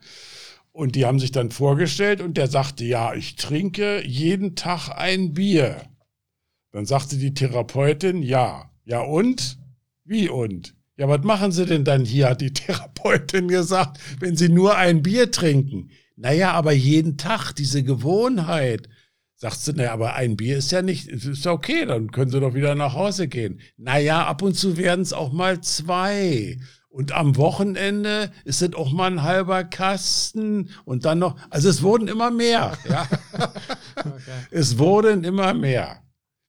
und die haben sich dann vorgestellt und der sagte, ja, ich trinke jeden Tag ein Bier. Dann sagte die Therapeutin, ja. Ja und? Wie und? Ja, was machen Sie denn dann hier, hat die Therapeutin gesagt, wenn Sie nur ein Bier trinken? Naja, aber jeden Tag, diese Gewohnheit. Sagt sie, naja, aber ein Bier ist ja nicht, ist ja okay, dann können Sie doch wieder nach Hause gehen. Naja, ab und zu werden es auch mal zwei. Und am Wochenende ist es auch mal ein halber Kasten und dann noch, also es wurden immer mehr. Ja. okay. Es wurden immer mehr.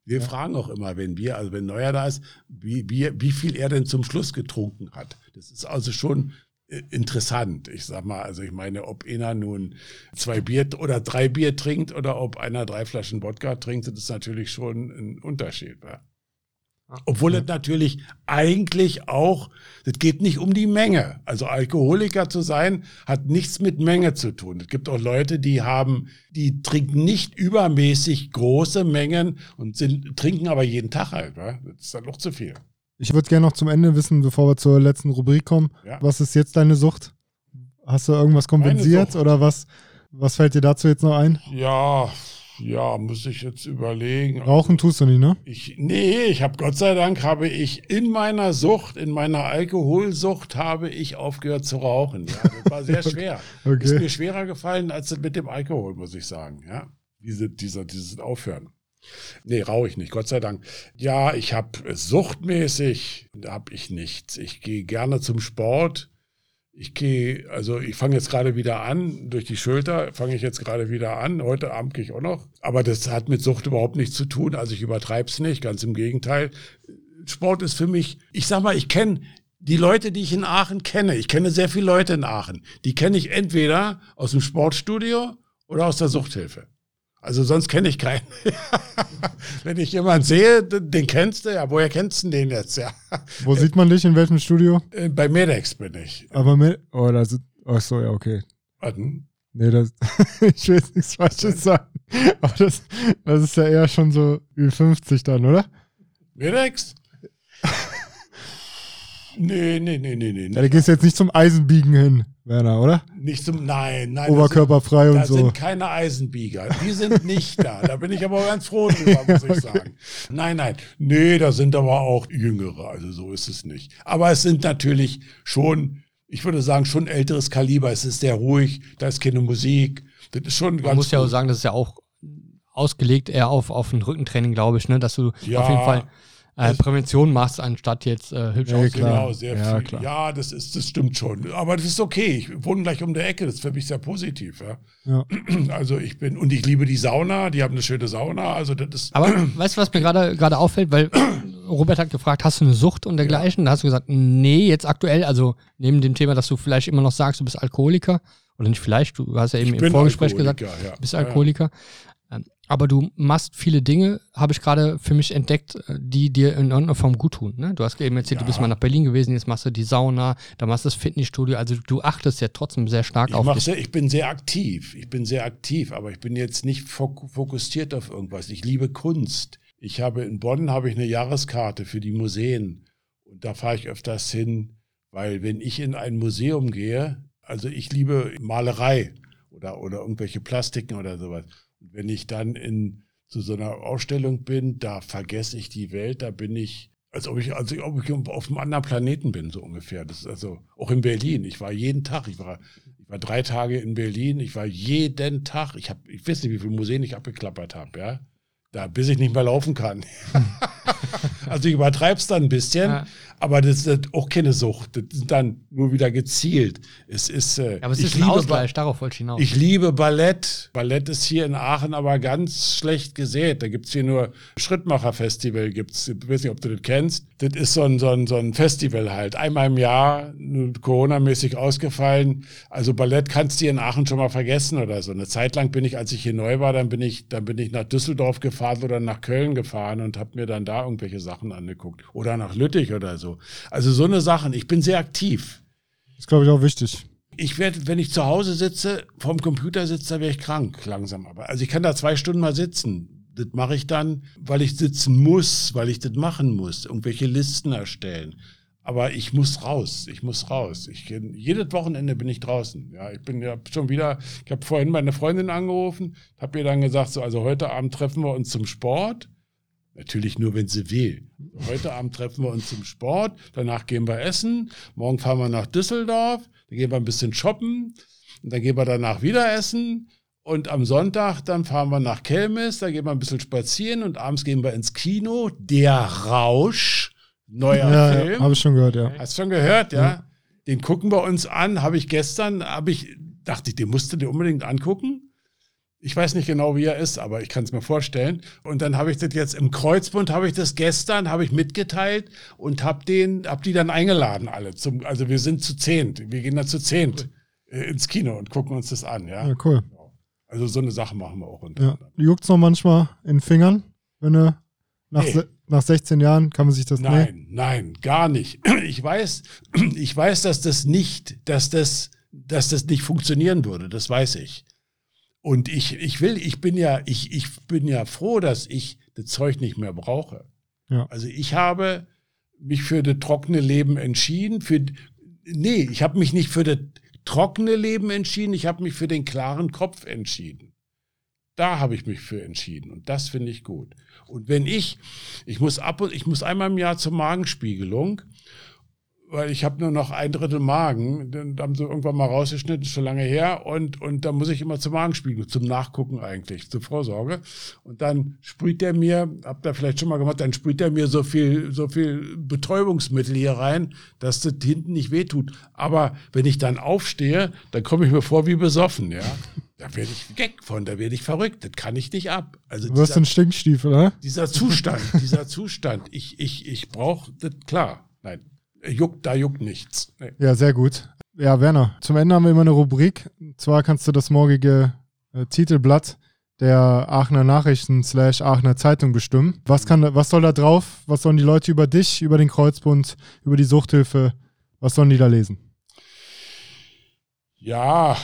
Wir ja. fragen auch immer, wenn wir, also wenn Neuer da ist, wie, wie, wie viel er denn zum Schluss getrunken hat. Das ist also schon äh, interessant. Ich sag mal, also ich meine, ob einer nun zwei Bier oder drei Bier trinkt oder ob einer drei Flaschen Wodka trinkt, das ist natürlich schon ein Unterschied. Ja? Obwohl es natürlich eigentlich auch, es geht nicht um die Menge. Also Alkoholiker zu sein, hat nichts mit Menge zu tun. Es gibt auch Leute, die haben, die trinken nicht übermäßig große Mengen und sind, trinken aber jeden Tag halt. Ne? Das ist dann noch zu viel. Ich würde gerne noch zum Ende wissen, bevor wir zur letzten Rubrik kommen. Ja. Was ist jetzt deine Sucht? Hast du irgendwas kompensiert oder was, was fällt dir dazu jetzt noch ein? Ja, ja, muss ich jetzt überlegen. Rauchen tust du nicht, ne? Ich, nee, ich habe Gott sei Dank habe ich in meiner Sucht, in meiner Alkoholsucht habe ich aufgehört zu rauchen. Ja, das war sehr schwer. okay. Ist mir schwerer gefallen als mit dem Alkohol, muss ich sagen. Ja, diese, dieser, dieses Aufhören. Nee, rauche ich nicht, Gott sei Dank. Ja, ich habe suchtmäßig, habe ich nichts. Ich gehe gerne zum Sport ich gehe, also ich fange jetzt gerade wieder an, durch die Schulter fange ich jetzt gerade wieder an. Heute Abend gehe ich auch noch. Aber das hat mit Sucht überhaupt nichts zu tun. Also ich übertreibe es nicht, ganz im Gegenteil. Sport ist für mich, ich sag mal, ich kenne die Leute, die ich in Aachen kenne. Ich kenne sehr viele Leute in Aachen. Die kenne ich entweder aus dem Sportstudio oder aus der Suchthilfe. Also sonst kenne ich keinen. Wenn ich jemanden sehe, den kennst du ja. Woher kennst du den jetzt? Ja. Wo sieht man dich? In welchem Studio? Äh, bei Medex bin ich. Aber Med oh, das ist, ach so, ja, okay. Warten. Nee, das, ich will jetzt nichts Falsches sagen. Aber das, das ist ja eher schon so wie 50 dann, oder? Medex? Nee, nee, nee, nee, nee. Ja, du gehst jetzt nicht zum Eisenbiegen hin, Werner, oder? Nicht zum, nein, nein. Oberkörperfrei sind, und so. Da sind keine Eisenbieger. Die sind nicht da. Da bin ich aber ganz froh drüber, muss ich sagen. Nein, nein. Nee, da sind aber auch Jüngere. Also so ist es nicht. Aber es sind natürlich schon, ich würde sagen, schon älteres Kaliber. Es ist sehr ruhig. Da ist keine Musik. Das ist schon Man ganz. muss ja auch sagen, das ist ja auch ausgelegt eher auf, auf ein Rückentraining, glaube ich, ne? dass du ja. auf jeden Fall äh, Prävention machst, anstatt jetzt äh, hübsch ja, Genau, sehr ja, viel. Klar. Ja, das ist, das stimmt schon. Aber das ist okay. Ich wohne gleich um der Ecke. Das ist für mich sehr positiv. Ja. ja. Also ich bin, und ich liebe die Sauna. Die haben eine schöne Sauna. Also das ist. Aber weißt du, was mir gerade gerade auffällt? Weil Robert hat gefragt, hast du eine Sucht und dergleichen? Ja. Da hast du gesagt, nee, jetzt aktuell, also neben dem Thema, dass du vielleicht immer noch sagst, du bist Alkoholiker. Oder nicht vielleicht, du hast ja eben im Vorgespräch gesagt, du bist Alkoholiker. Aber du machst viele Dinge, habe ich gerade für mich entdeckt, äh, die dir in irgendeiner Form gut tun. Ne? Du hast eben erzählt, ja. du bist mal nach Berlin gewesen, jetzt machst du die Sauna, da machst du das Fitnessstudio. Also du achtest ja trotzdem sehr stark ich auf dich. Sehr, ich bin sehr aktiv, ich bin sehr aktiv, aber ich bin jetzt nicht fokussiert auf irgendwas. Ich liebe Kunst. Ich habe in Bonn habe ich eine Jahreskarte für die Museen und da fahre ich öfters hin, weil wenn ich in ein Museum gehe, also ich liebe Malerei oder, oder irgendwelche Plastiken oder sowas. Wenn ich dann in zu so einer Ausstellung bin, da vergesse ich die Welt, da bin ich, als ob ich, als ob ich auf einem anderen Planeten bin, so ungefähr. Das ist also auch in Berlin. Ich war jeden Tag, ich war, ich war drei Tage in Berlin, ich war jeden Tag, ich habe, ich weiß nicht, wie viele Museen ich abgeklappert habe, ja. Da, bis ich nicht mehr laufen kann. also ich übertreibe es dann ein bisschen, ja. Aber das ist auch keine Sucht. Das ist dann nur wieder gezielt. Es ist. Äh, aber es ist ein Ausgleich, darauf wollte ich hinaus. Ich liebe Ballett. Ballett ist hier in Aachen aber ganz schlecht gesät. Da gibt es hier nur Schrittmacher-Festival. Gibt's, ich weiß nicht, ob du das kennst. Das ist so ein, so ein, so ein Festival halt. Einmal im Jahr, Corona-mäßig ausgefallen. Also Ballett kannst du hier in Aachen schon mal vergessen oder so. Eine Zeit lang bin ich, als ich hier neu war, dann bin ich, dann bin ich nach Düsseldorf gefahren oder nach Köln gefahren und habe mir dann da irgendwelche Sachen angeguckt. Oder nach Lüttich oder so. Also so eine Sachen. Ich bin sehr aktiv. Das ist, glaube ich, auch wichtig. Ich werde, wenn ich zu Hause sitze, vorm Computer sitze, da wäre ich krank langsam. Aber also ich kann da zwei Stunden mal sitzen. Das mache ich dann, weil ich sitzen muss, weil ich das machen muss, irgendwelche Listen erstellen. Aber ich muss raus, ich muss raus. Ich, jedes Wochenende bin ich draußen. Ja, ich bin ja schon wieder, ich habe vorhin meine Freundin angerufen, habe ihr dann gesagt, so, also heute Abend treffen wir uns zum Sport. Natürlich nur, wenn sie will. Heute Abend treffen wir uns zum Sport, danach gehen wir essen, morgen fahren wir nach Düsseldorf, dann gehen wir ein bisschen shoppen und dann gehen wir danach wieder essen und am Sonntag dann fahren wir nach Kelmis, da gehen wir ein bisschen spazieren und abends gehen wir ins Kino. Der Rausch, neuer ja, Film. Ja, habe ich schon gehört, ja. Hast du schon gehört, ja? ja. Den gucken wir uns an, habe ich gestern, habe ich, dachte ich, den musst du dir unbedingt angucken. Ich weiß nicht genau, wie er ist, aber ich kann es mir vorstellen. Und dann habe ich das jetzt im Kreuzbund, habe ich das gestern, habe ich mitgeteilt und habe den, habe die dann eingeladen alle. Zum, also wir sind zu zehnt, wir gehen da zu zehnt äh, ins Kino und gucken uns das an. Ja, ja cool. Also so eine Sache machen wir auch. Ja. Juckt es noch manchmal in den Fingern, wenn du nach, nee. nach 16 Jahren kann man sich das Nein, nee? nein, gar nicht. Ich weiß, ich weiß, dass das nicht, dass das, dass das nicht funktionieren würde. Das weiß ich. Und ich, ich will, ich bin ja, ich, ich bin ja froh, dass ich das Zeug nicht mehr brauche. Ja. Also ich habe mich für das trockene Leben entschieden. Für, nee, ich habe mich nicht für das trockene Leben entschieden, ich habe mich für den klaren Kopf entschieden. Da habe ich mich für entschieden und das finde ich gut. Und wenn ich, ich muss ab und ich muss einmal im Jahr zur Magenspiegelung weil ich habe nur noch ein Drittel Magen. Dann haben sie irgendwann mal rausgeschnitten, ist schon lange her. Und, und da muss ich immer zum Magenspiegel, zum Nachgucken eigentlich, zur Vorsorge. Und dann sprüht der mir, habt ihr vielleicht schon mal gemacht, dann sprüht der mir so viel, so viel Betäubungsmittel hier rein, dass das hinten nicht wehtut. Aber wenn ich dann aufstehe, dann komme ich mir vor wie besoffen, ja. Da werde ich Gag von, da werde ich verrückt. Das kann ich nicht ab. Also du wirst ein Stinkstiefel, oder? Dieser Zustand, dieser Zustand. Ich, ich, ich brauche das, klar. Nein, juckt, da juckt nichts. Nee. Ja, sehr gut. Ja, Werner, zum Ende haben wir immer eine Rubrik. Und zwar kannst du das morgige äh, Titelblatt der Aachener Nachrichten slash Aachener Zeitung bestimmen. Was, kann, was soll da drauf? Was sollen die Leute über dich, über den Kreuzbund, über die Suchthilfe, was sollen die da lesen? Ja,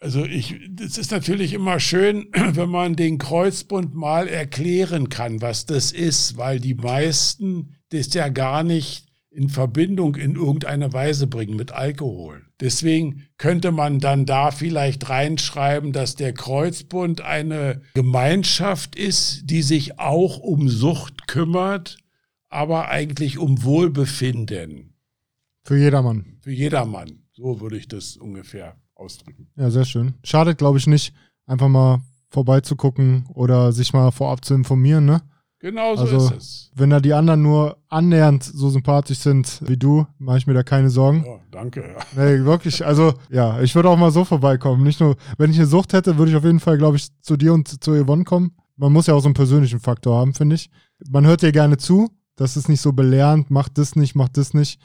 also ich, es ist natürlich immer schön, wenn man den Kreuzbund mal erklären kann, was das ist, weil die meisten das ja gar nicht in Verbindung in irgendeiner Weise bringen mit Alkohol. Deswegen könnte man dann da vielleicht reinschreiben, dass der Kreuzbund eine Gemeinschaft ist, die sich auch um Sucht kümmert, aber eigentlich um Wohlbefinden. Für jedermann. Für jedermann. So würde ich das ungefähr ausdrücken. Ja, sehr schön. Schadet, glaube ich, nicht, einfach mal vorbeizugucken oder sich mal vorab zu informieren, ne? Genau so also, ist es. Wenn da die anderen nur annähernd so sympathisch sind wie du, mache ich mir da keine Sorgen. Oh, danke. Ja. Nee, wirklich. Also, ja, ich würde auch mal so vorbeikommen. Nicht nur, wenn ich eine Sucht hätte, würde ich auf jeden Fall, glaube ich, zu dir und zu Yvonne kommen. Man muss ja auch so einen persönlichen Faktor haben, finde ich. Man hört dir gerne zu. Das ist nicht so belehrend, mach das nicht, mach das nicht.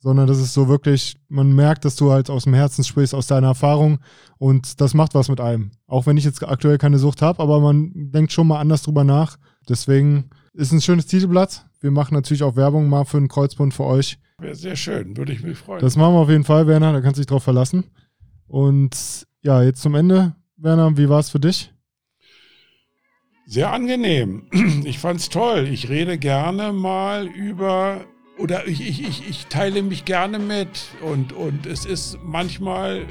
sondern das ist so wirklich, man merkt, dass du halt aus dem Herzen sprichst, aus deiner Erfahrung und das macht was mit einem. Auch wenn ich jetzt aktuell keine Sucht habe, aber man denkt schon mal anders drüber nach. Deswegen ist ein schönes Titelblatt. Wir machen natürlich auch Werbung mal für einen Kreuzbund für euch. Wäre sehr schön, würde ich mich freuen. Das machen wir auf jeden Fall, Werner, da kannst du dich drauf verlassen. Und ja, jetzt zum Ende, Werner, wie war es für dich? Sehr angenehm. Ich fand es toll. Ich rede gerne mal über oder ich, ich, ich, ich teile mich gerne mit. Und, und es ist manchmal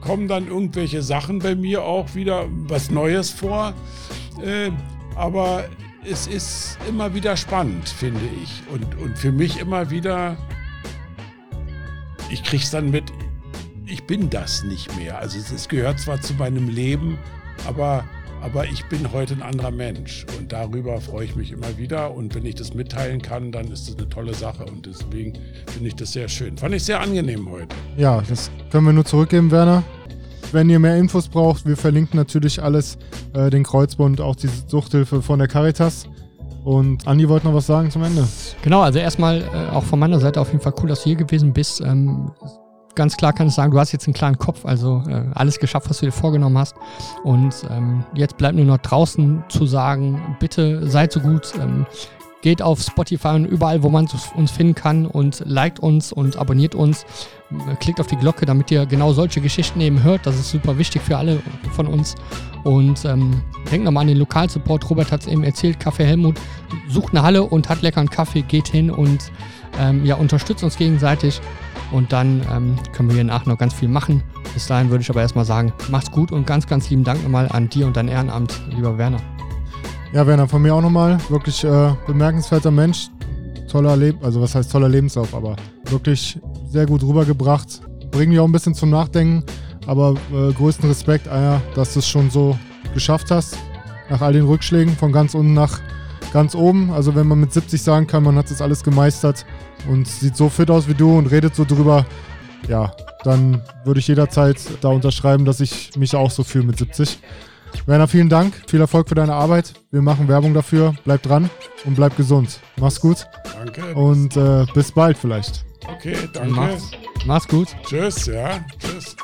kommen dann irgendwelche Sachen bei mir auch wieder was Neues vor. Äh, aber es ist immer wieder spannend, finde ich. Und, und für mich immer wieder, ich kriege es dann mit, ich bin das nicht mehr. Also es, es gehört zwar zu meinem Leben, aber aber ich bin heute ein anderer Mensch und darüber freue ich mich immer wieder. Und wenn ich das mitteilen kann, dann ist das eine tolle Sache und deswegen finde ich das sehr schön. Fand ich sehr angenehm heute. Ja, das können wir nur zurückgeben, Werner. Wenn ihr mehr Infos braucht, wir verlinken natürlich alles, äh, den Kreuzbund, auch die Suchthilfe von der Caritas. Und Andi wollte noch was sagen zum Ende. Genau, also erstmal äh, auch von meiner Seite auf jeden Fall cool, dass du hier gewesen bist. Ähm, ganz klar kann ich sagen, du hast jetzt einen klaren Kopf, also äh, alles geschafft, was du dir vorgenommen hast. Und ähm, jetzt bleibt nur noch draußen zu sagen, bitte seid so gut, ähm, geht auf Spotify und überall, wo man uns finden kann und liked uns und abonniert uns. Klickt auf die Glocke, damit ihr genau solche Geschichten eben hört. Das ist super wichtig für alle von uns. Und ähm, denkt nochmal an den Lokalsupport. Robert hat es eben erzählt, Kaffee Helmut sucht eine Halle und hat leckeren Kaffee, geht hin und ähm, ja, unterstützt uns gegenseitig. Und dann ähm, können wir hier nach noch ganz viel machen. Bis dahin würde ich aber erstmal sagen, macht's gut und ganz, ganz lieben Dank nochmal an dir und dein Ehrenamt, lieber Werner. Ja, Werner, von mir auch nochmal. Wirklich äh, bemerkenswerter Mensch. Toller Leben, also was heißt toller Lebenslauf, aber wirklich sehr gut rübergebracht. Bringen mich auch ein bisschen zum Nachdenken, aber äh, größten Respekt, Aya, dass du es schon so geschafft hast. Nach all den Rückschlägen von ganz unten nach ganz oben. Also wenn man mit 70 sagen kann, man hat das alles gemeistert, und sieht so fit aus wie du und redet so drüber, ja, dann würde ich jederzeit da unterschreiben, dass ich mich auch so fühle mit 70. Werner, vielen Dank. Viel Erfolg für deine Arbeit. Wir machen Werbung dafür. Bleib dran und bleib gesund. Mach's gut. Danke. Und äh, bis bald vielleicht. Okay, danke. Mach's, mach's gut. Tschüss, ja. Tschüss.